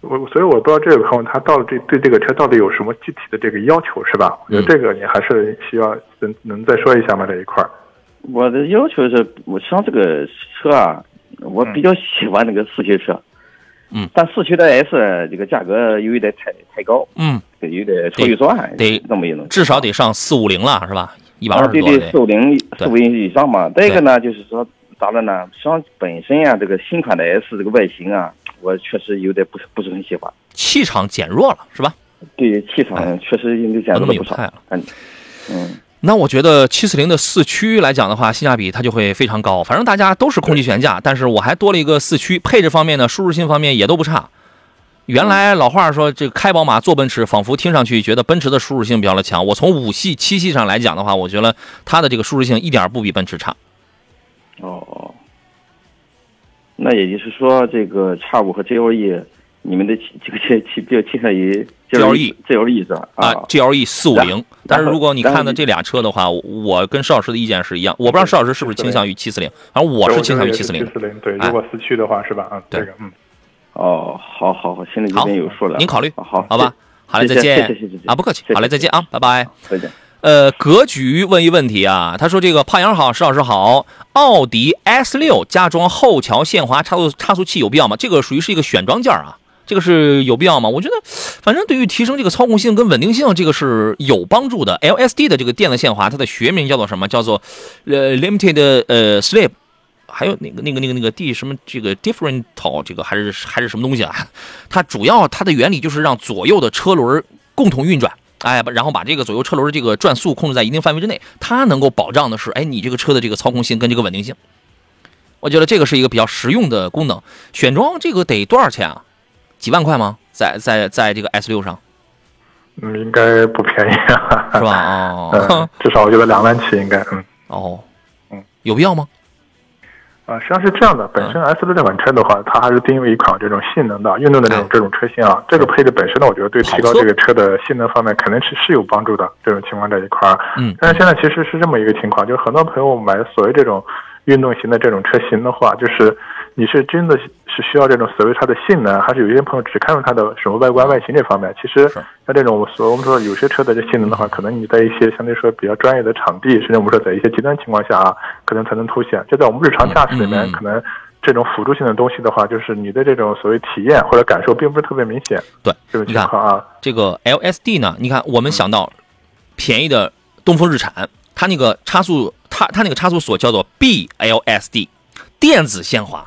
我所以我不知道这位朋友他到底对对这个车到底有什么具体的这个要求是吧？我觉得这个你还是需要能能再说一下吗？这一块儿。我的要求是，我像这个车啊，我比较喜欢那个四驱车。嗯，但四驱的 S 这个价格有一点太太高，嗯，有点超预算，得这么一种。至少得上四五零了，是吧？一百二十多得四五零四五零以上嘛。再一个呢，就是说咋了呢？像本身啊、这个新款的 S 这个外形啊，我确实有点不是不是很喜欢。气场减弱了，是吧？对气场确实有点减弱了不少。嗯嗯，那我觉得七四零的四驱来讲的话，性价比它就会非常高。反正大家都是空气悬架，但是我还多了一个四驱，配置方面呢，舒适性方面也都不差。原来老话说，这个开宝马坐奔驰，仿佛听上去觉得奔驰的舒适性比较的强。我从五系、七系上来讲的话，我觉得它的这个舒适性一点不比奔驰差。哦，那也就是说，这个叉五和 GLE，你们的这个倾倾比较倾向于 GLE GLE 是吧？啊，GLE 四五零。但是如果你看的这俩车的话，我跟邵老师的意见是一样。我不知道邵老师是不是倾向于七四零，反正我是倾向于七四零七。四零，对，如果四驱的话是吧？啊，对嗯。哦，好好好，心里这好边有数了。您考虑好好，好吧？好嘞，再见谢谢谢谢啊，不客气。好嘞，再见啊，拜拜。再见。呃，格局问一问题啊，他说这个胖阳好，石老师好，奥迪 S 六加装后桥限滑差速差速器有必要吗？这个属于是一个选装件啊，这个是有必要吗？我觉得，反正对于提升这个操控性跟稳定性，这个是有帮助的。LSD 的这个电子限滑，它的学名叫做什么？叫做呃 Limited 呃 Slip。还有那个那个那个那个 D 什么这个 differential 这个还是还是什么东西啊？它主要它的原理就是让左右的车轮共同运转，哎，然后把这个左右车轮的这个转速控制在一定范围之内，它能够保障的是，哎，你这个车的这个操控性跟这个稳定性。我觉得这个是一个比较实用的功能。选装这个得多少钱啊？几万块吗？在在在这个 S 六上嗯，应该不便宜啊，是吧？哦 嗯，至少我觉得两万起应该，嗯。哦，嗯，有必要吗？啊，实际上是这样的，本身 S 六这款车的话，它还是定位一款这种性能的、运动的这种哎这种车型啊。这个配置本身呢，我觉得对提高这个车的性能方面肯定是是有帮助的。这种情况在一块儿，嗯但是现在其实是这么一个情况，就是很多朋友买所谓这种运动型的这种车型的话，就是你是真的是需要这种所谓它的性能，还是有一些朋友只看重它的什么外观外形这方面？其实像这种所我们说有些车的这性能的话，可能你在一些相对说比较专业的场地，甚至我们说在一些极端情况下啊，可能才能凸显。就在我们日常驾驶里面，可能这种辅助性的东西的话，就是你的这种所谓体验或者感受并不是特别明显。对，这种你看情况啊，这个 LSD 呢，你看我们想到便宜的东风日产，它那个差速，它它那个差速锁叫做 BLSD，电子限滑。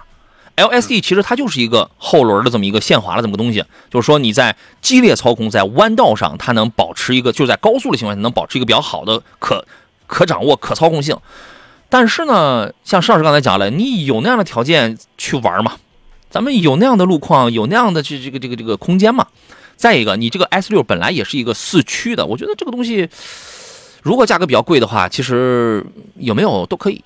LSD 其实它就是一个后轮的这么一个限滑的这么个东西，就是说你在激烈操控、在弯道上，它能保持一个，就是在高速的情况下能保持一个比较好的可可掌握、可操控性。但是呢，像邵老师刚才讲了，你有那样的条件去玩嘛？咱们有那样的路况，有那样的这这个这个这个空间嘛？再一个，你这个 S 六本来也是一个四驱的，我觉得这个东西如果价格比较贵的话，其实有没有都可以。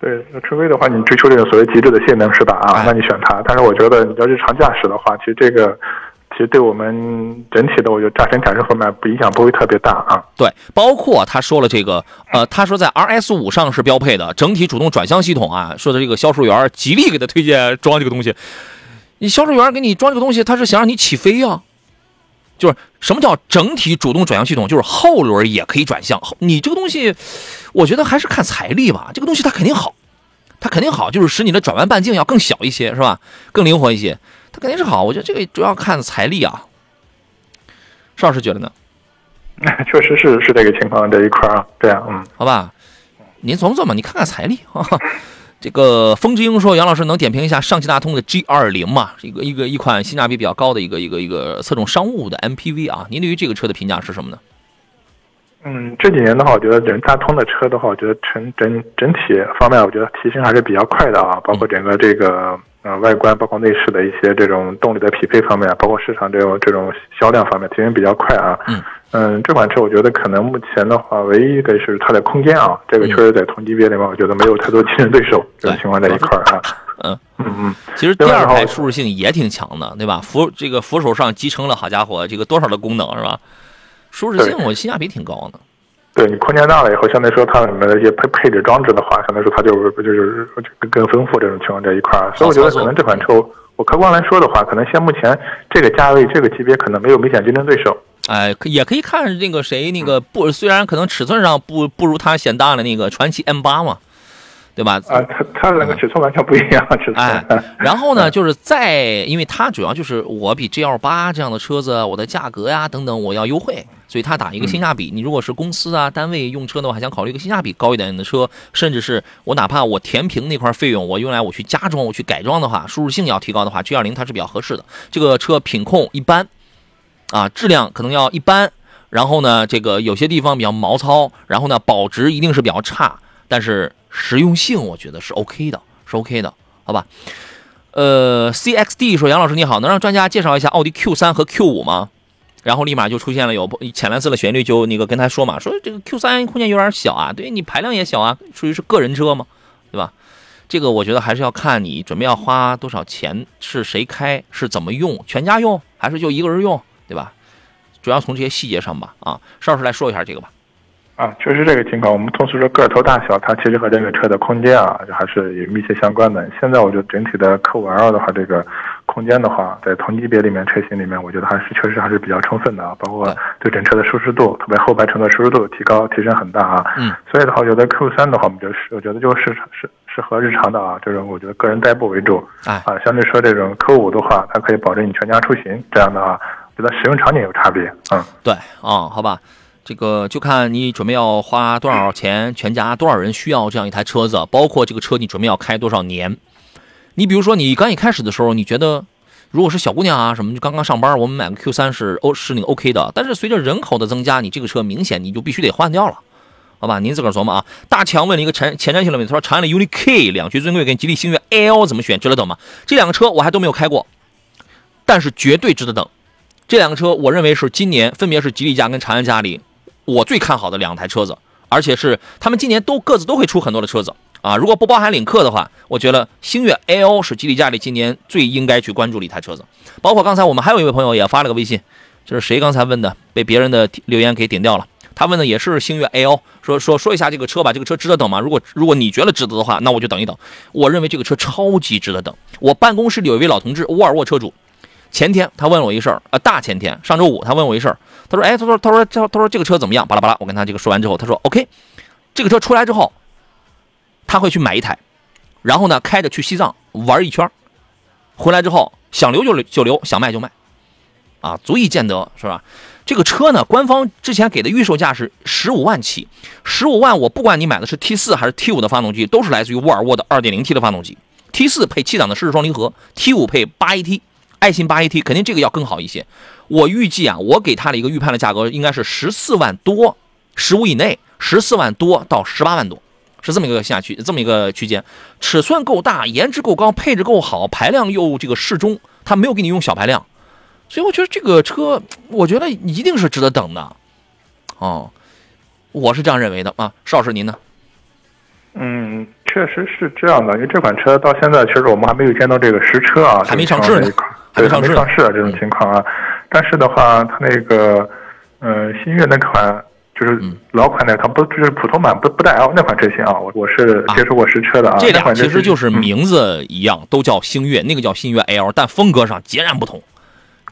对，那除非的话，你追求这种所谓极致的性能是吧？啊哎，那你选它。但是我觉得你要日常驾驶的话，其实这个其实对我们整体的，我觉得驾乘感受方面不影响不会特别大啊。对，包括他说了这个，呃，他说在 RS 五上是标配的整体主动转向系统啊，说的这个销售员极力给他推荐装这个东西。你销售员给你装这个东西，他是想让你起飞呀、就是什么叫整体主动转向系统？就是后轮也可以转向。后你这个东西，我觉得还是看财力吧。这个东西它肯定好，它肯定好，就是使你的转弯半径要更小一些，是吧？更灵活一些，它肯定是好。我觉得这个主要看财力啊。邵老师觉得呢？确实是是这个情况这一块啊，对啊嗯。好吧，您琢磨琢磨，你看看财力啊。这个风之鹰说：“杨老师能点评一下上汽大通的 G 二零吗？一个一个一款性价比比较高的一个一个一个侧重商务的 MPV 啊。您对于这个车的评价是什么呢？嗯，这几年的话，我觉得整大通的车的话，我觉得整整整体方面，我觉得提升还是比较快的啊。包括整个这个呃外观，包括内饰的一些这种动力的匹配方面，包括市场这种这种销量方面，提升比较快啊。嗯嗯，这款车我觉得可能目前的话，唯一的是它的空间啊，这个确实在同级别里面，我觉得没有太多竞争对手这种对情况在一块儿啊。嗯嗯嗯，其实第二排舒适性也挺强的，对吧？扶这个扶手上集成了，好家伙，这个多少的功能是吧？舒适性我性价比挺高的。对你空间大了以后，相对说它里面的一些配配置装置的话，相对说它就就是更更丰富这种情况在一块儿。所以我觉得可能这款车，我客观来说的话，可能现目前这个价位、这个级别可能没有明显竞争对手。哎，可也可以看那个谁，那个不，虽然可能尺寸上不不如它显大的那个传奇 M 八嘛，对吧？啊，它它那个尺寸完全不一样，尺寸。哎，然后呢，就是在，因为它主要就是我比 GL 八这样的车子，我的价格呀等等我要优惠，所以它打一个性价比。你如果是公司啊单位用车的话，还想考虑一个性价比高一点的车，甚至是我哪怕我填平那块费用，我用来我去加装、我去改装的话，舒适性要提高的话，G 2 0它是比较合适的。这个车品控一般，啊，质量可能要一般。然后呢，这个有些地方比较毛糙，然后呢，保值一定是比较差，但是实用性我觉得是 OK 的，是 OK 的，好吧？呃，CXD 说杨老师你好，能让专家介绍一下奥迪 Q 三和 Q 五吗？然后立马就出现了有浅蓝色的旋律，就那个跟他说嘛，说这个 Q 三空间有点小啊，对你排量也小啊，属于是个人车嘛，对吧？这个我觉得还是要看你准备要花多少钱，是谁开，是怎么用，全家用还是就一个人用，对吧？主要从这些细节上吧，啊，邵老师来说一下这个吧。啊，确实这个情况，我们通俗说个头大小，它其实和这个车的空间啊，还是有密切相关的。现在我觉得整体的 Q5L 的话，这个空间的话，在同级别里面车型里面，我觉得还是确实还是比较充分的啊，包括对整车的舒适度，特别后排乘坐舒适度提高提升很大啊。嗯，所以的话，我觉得 Q 三的话，我们就是我觉得就是适适合日常的啊，这种我觉得个人代步为主。哎啊，相对说这种 Q 五的话，它可以保证你全家出行，这样的话，我觉得使用场景有差别。嗯。对啊、好吧，这个就看你准备要花多少钱，全家多少人需要这样一台车子，包括这个车你准备要开多少年。你比如说，你刚一开始的时候，你觉得如果是小姑娘啊什么，就刚刚上班，我们买个 Q 3是 O 是那个 OK 的，但是随着人口的增加，你这个车明显你就必须得换掉了。好吧，您自个儿琢磨啊。大强问了一个前前瞻性的问题，他说长安的 UNI K 两驱尊贵跟吉利星越 L 怎么选，值得等吗？这两个车我还都没有开过，但是绝对值得等。这两个车，我认为是今年分别是吉利家跟长安家里我最看好的两台车子，而且是他们今年都各自都会出很多的车子啊。如果不包含领克的话，我觉得星越 L 是吉利家里今年最应该去关注的一台车子。包括刚才我们还有一位朋友也发了个微信，这是谁刚才问的？被别人的留言给点掉了。他问的也是星越 L，说说说一下这个车吧，这个车值得等吗？如果如果你觉得值得的话，那我就等一等。我认为这个车超级值得等。我办公室里有一位老同志，沃尔沃车主。前天他问我一事儿，呃，大前天上周五他问我一事儿，他说，哎，他说，他说，他他说这个车怎么样？巴拉巴拉，我跟他这个说完之后，他说，OK，这个车出来之后，他会去买一台，然后呢，开着去西藏玩一圈，回来之后想留就留就留，想卖就卖，啊，足以见得是吧？这个车呢，官方之前给的预售价是十五万起，十五万我不管你买的是 T 四还是 T 五的发动机，都是来自于沃尔沃的二点零 T 的发动机，T 四配七档的湿式双离合，T 五配八 AT。爱信八 AT 肯定这个要更好一些。我预计啊，我给他的一个预判的价格应该是十四万多，十五以内，十四万多到十八万多，是这么一个下区，这么一个区间。尺寸够大，颜值够高，配置够好，排量又这个适中，它没有给你用小排量，所以我觉得这个车，我觉得一定是值得等的。哦，我是这样认为的啊，邵老师您呢？嗯，确实是这样的，因为这款车到现在确实我们还没有见到这个实车啊，还没上市呢还没上市上市啊这种情况啊。但是的话，它那个，呃，新月那款就是嗯老款的，它不就是普通版不不带 L 那款车型啊，我我是接触过实车的啊。这俩那款车其实就是嗯名字一样，都叫星越，那个叫星越 L，但风格上截然不同。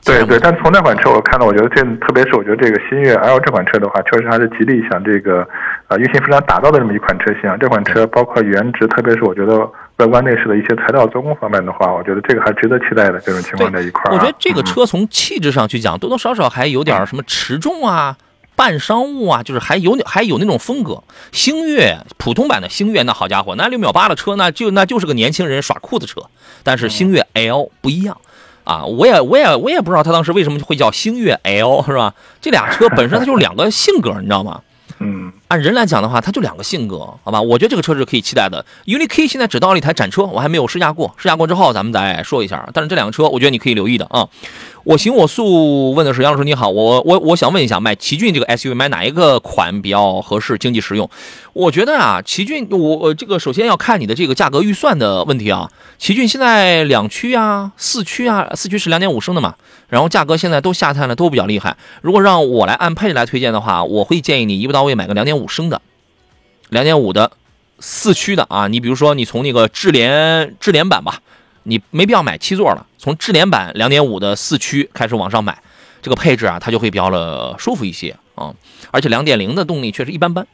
对对，但从那款车我看到，我觉得这特别是我觉得这个星越 L 这款车的话，确实还是吉利想这个呃用心非常打造的这么一款车型啊。这款车包括颜值，特别是我觉得外观内饰的一些材料做工方面的话，我觉得这个还值得期待的这种情况在一块儿、啊。我觉得这个嗯车从气质上去讲，多多少少还有点什么持重啊、半商务啊，就是还有还有那种风格。星越普通版的星越，那好家伙，那六秒八的车，那就那就是个年轻人耍酷的车。但是星越 L 不一样。啊，我也我也我也不知道他当时为什么会叫星越 L 是吧？这俩车本身它就是两个性格，你知道吗？嗯，按人来讲的话，它就两个性格，好吧？我觉得这个车是可以期待的。UNI K 现在只到了一台展车，我还没有试驾过，试驾过之后咱们再说一下。但是这两个车，我觉得你可以留意的啊。我行我素问的是杨老师你好，我我我想问一下，买奇骏这个 SUV 买哪一个款比较合适，经济实用？我觉得啊，奇骏我这个首先要看你的这个价格预算的问题啊。奇骏现在两驱啊、四驱啊，四驱是两点五升的嘛，然后价格现在都下探了，都比较厉害。如果让我来按配置来推荐的话，我会建议你一步到位买个两点五升的，两点五的四驱的啊。你比如说你从那个智联智联版吧。你没必要买七座了，从智联版两点五的四驱开始往上买，这个配置啊，它就会比较的舒服一些啊。而且两点零的动力确实一般般，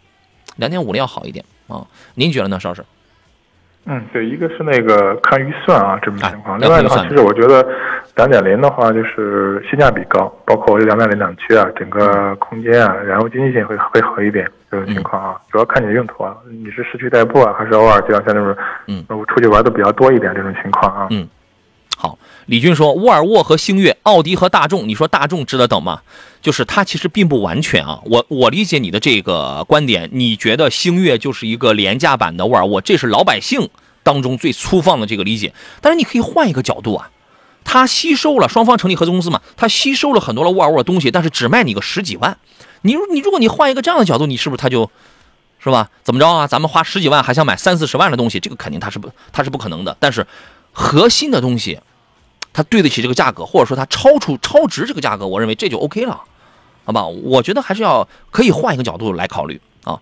两点五的要好一点啊。您觉得呢，邵老师？嗯，对，一个是那个看预算啊，这种情况。哎另外的话，其实我觉得两点零的话，就是性价比高，包括这两点零两驱啊，整个空间啊，然后经济性会会好一点。这种情况啊，主要看你的用途啊，你是市区代步啊，还是偶尔就像像那种，嗯，我出去玩的比较多一点这种情况啊。嗯好，李军说，沃尔沃和星越、奥迪和大众，你说大众值得等吗？就是它其实并不完全啊。我我理解你的这个观点，你觉得星越就是一个廉价版的沃尔沃，这是老百姓当中最粗放的这个理解。但是你可以换一个角度啊，它吸收了双方成立合资公司嘛，它吸收了很多的沃尔沃的东西，但是只卖你个十几万。你你如果你换一个这样的角度，你是不是它就？是吧？怎么着啊？咱们花十几万还想买三四十万的东西，这个肯定它是不它是不可能的。但是核心的东西，它对得起这个价格，或者说它超出超值这个价格，我认为这就 OK 了，好吧？我觉得还是要可以换一个角度来考虑啊。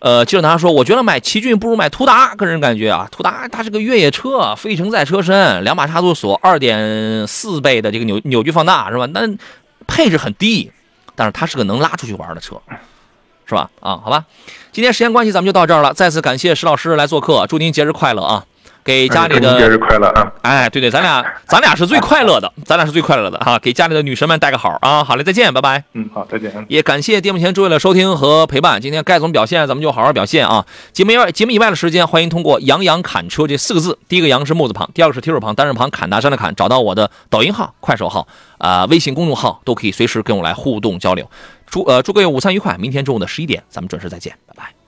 呃，记者他说，我觉得买奇骏不如买途达，个人感觉啊，途达它是个越野车，非承载车身，两把差速锁，二点四倍的这个扭扭矩放大是吧？那配置很低，但是它是个能拉出去玩的车，是吧？啊，好吧。今天时间关系，咱们就到这儿了。再次感谢石老师来做客，祝您节日快乐啊！给家里的节日，快乐啊！哎，对对，咱俩 咱俩是最快乐的，咱俩是最快乐的哈、给家里的女神们带个好啊！好嘞，再见，拜拜。嗯，好，再见。嗯也感谢电幕前诸位的收听和陪伴。今天该怎么表现，咱们就好好表现啊！节目以外节目以外的时间，欢迎通过“杨洋砍车”这四个字，第一个“杨”是木字旁，第二个是提手旁，单人旁，砍大山的砍，找到我的抖音号、快手号、啊、微信公众号，都可以随时跟我来互动交流。祝呃祝各位午餐愉快，明天中午的十一点，咱们准时再见，拜拜。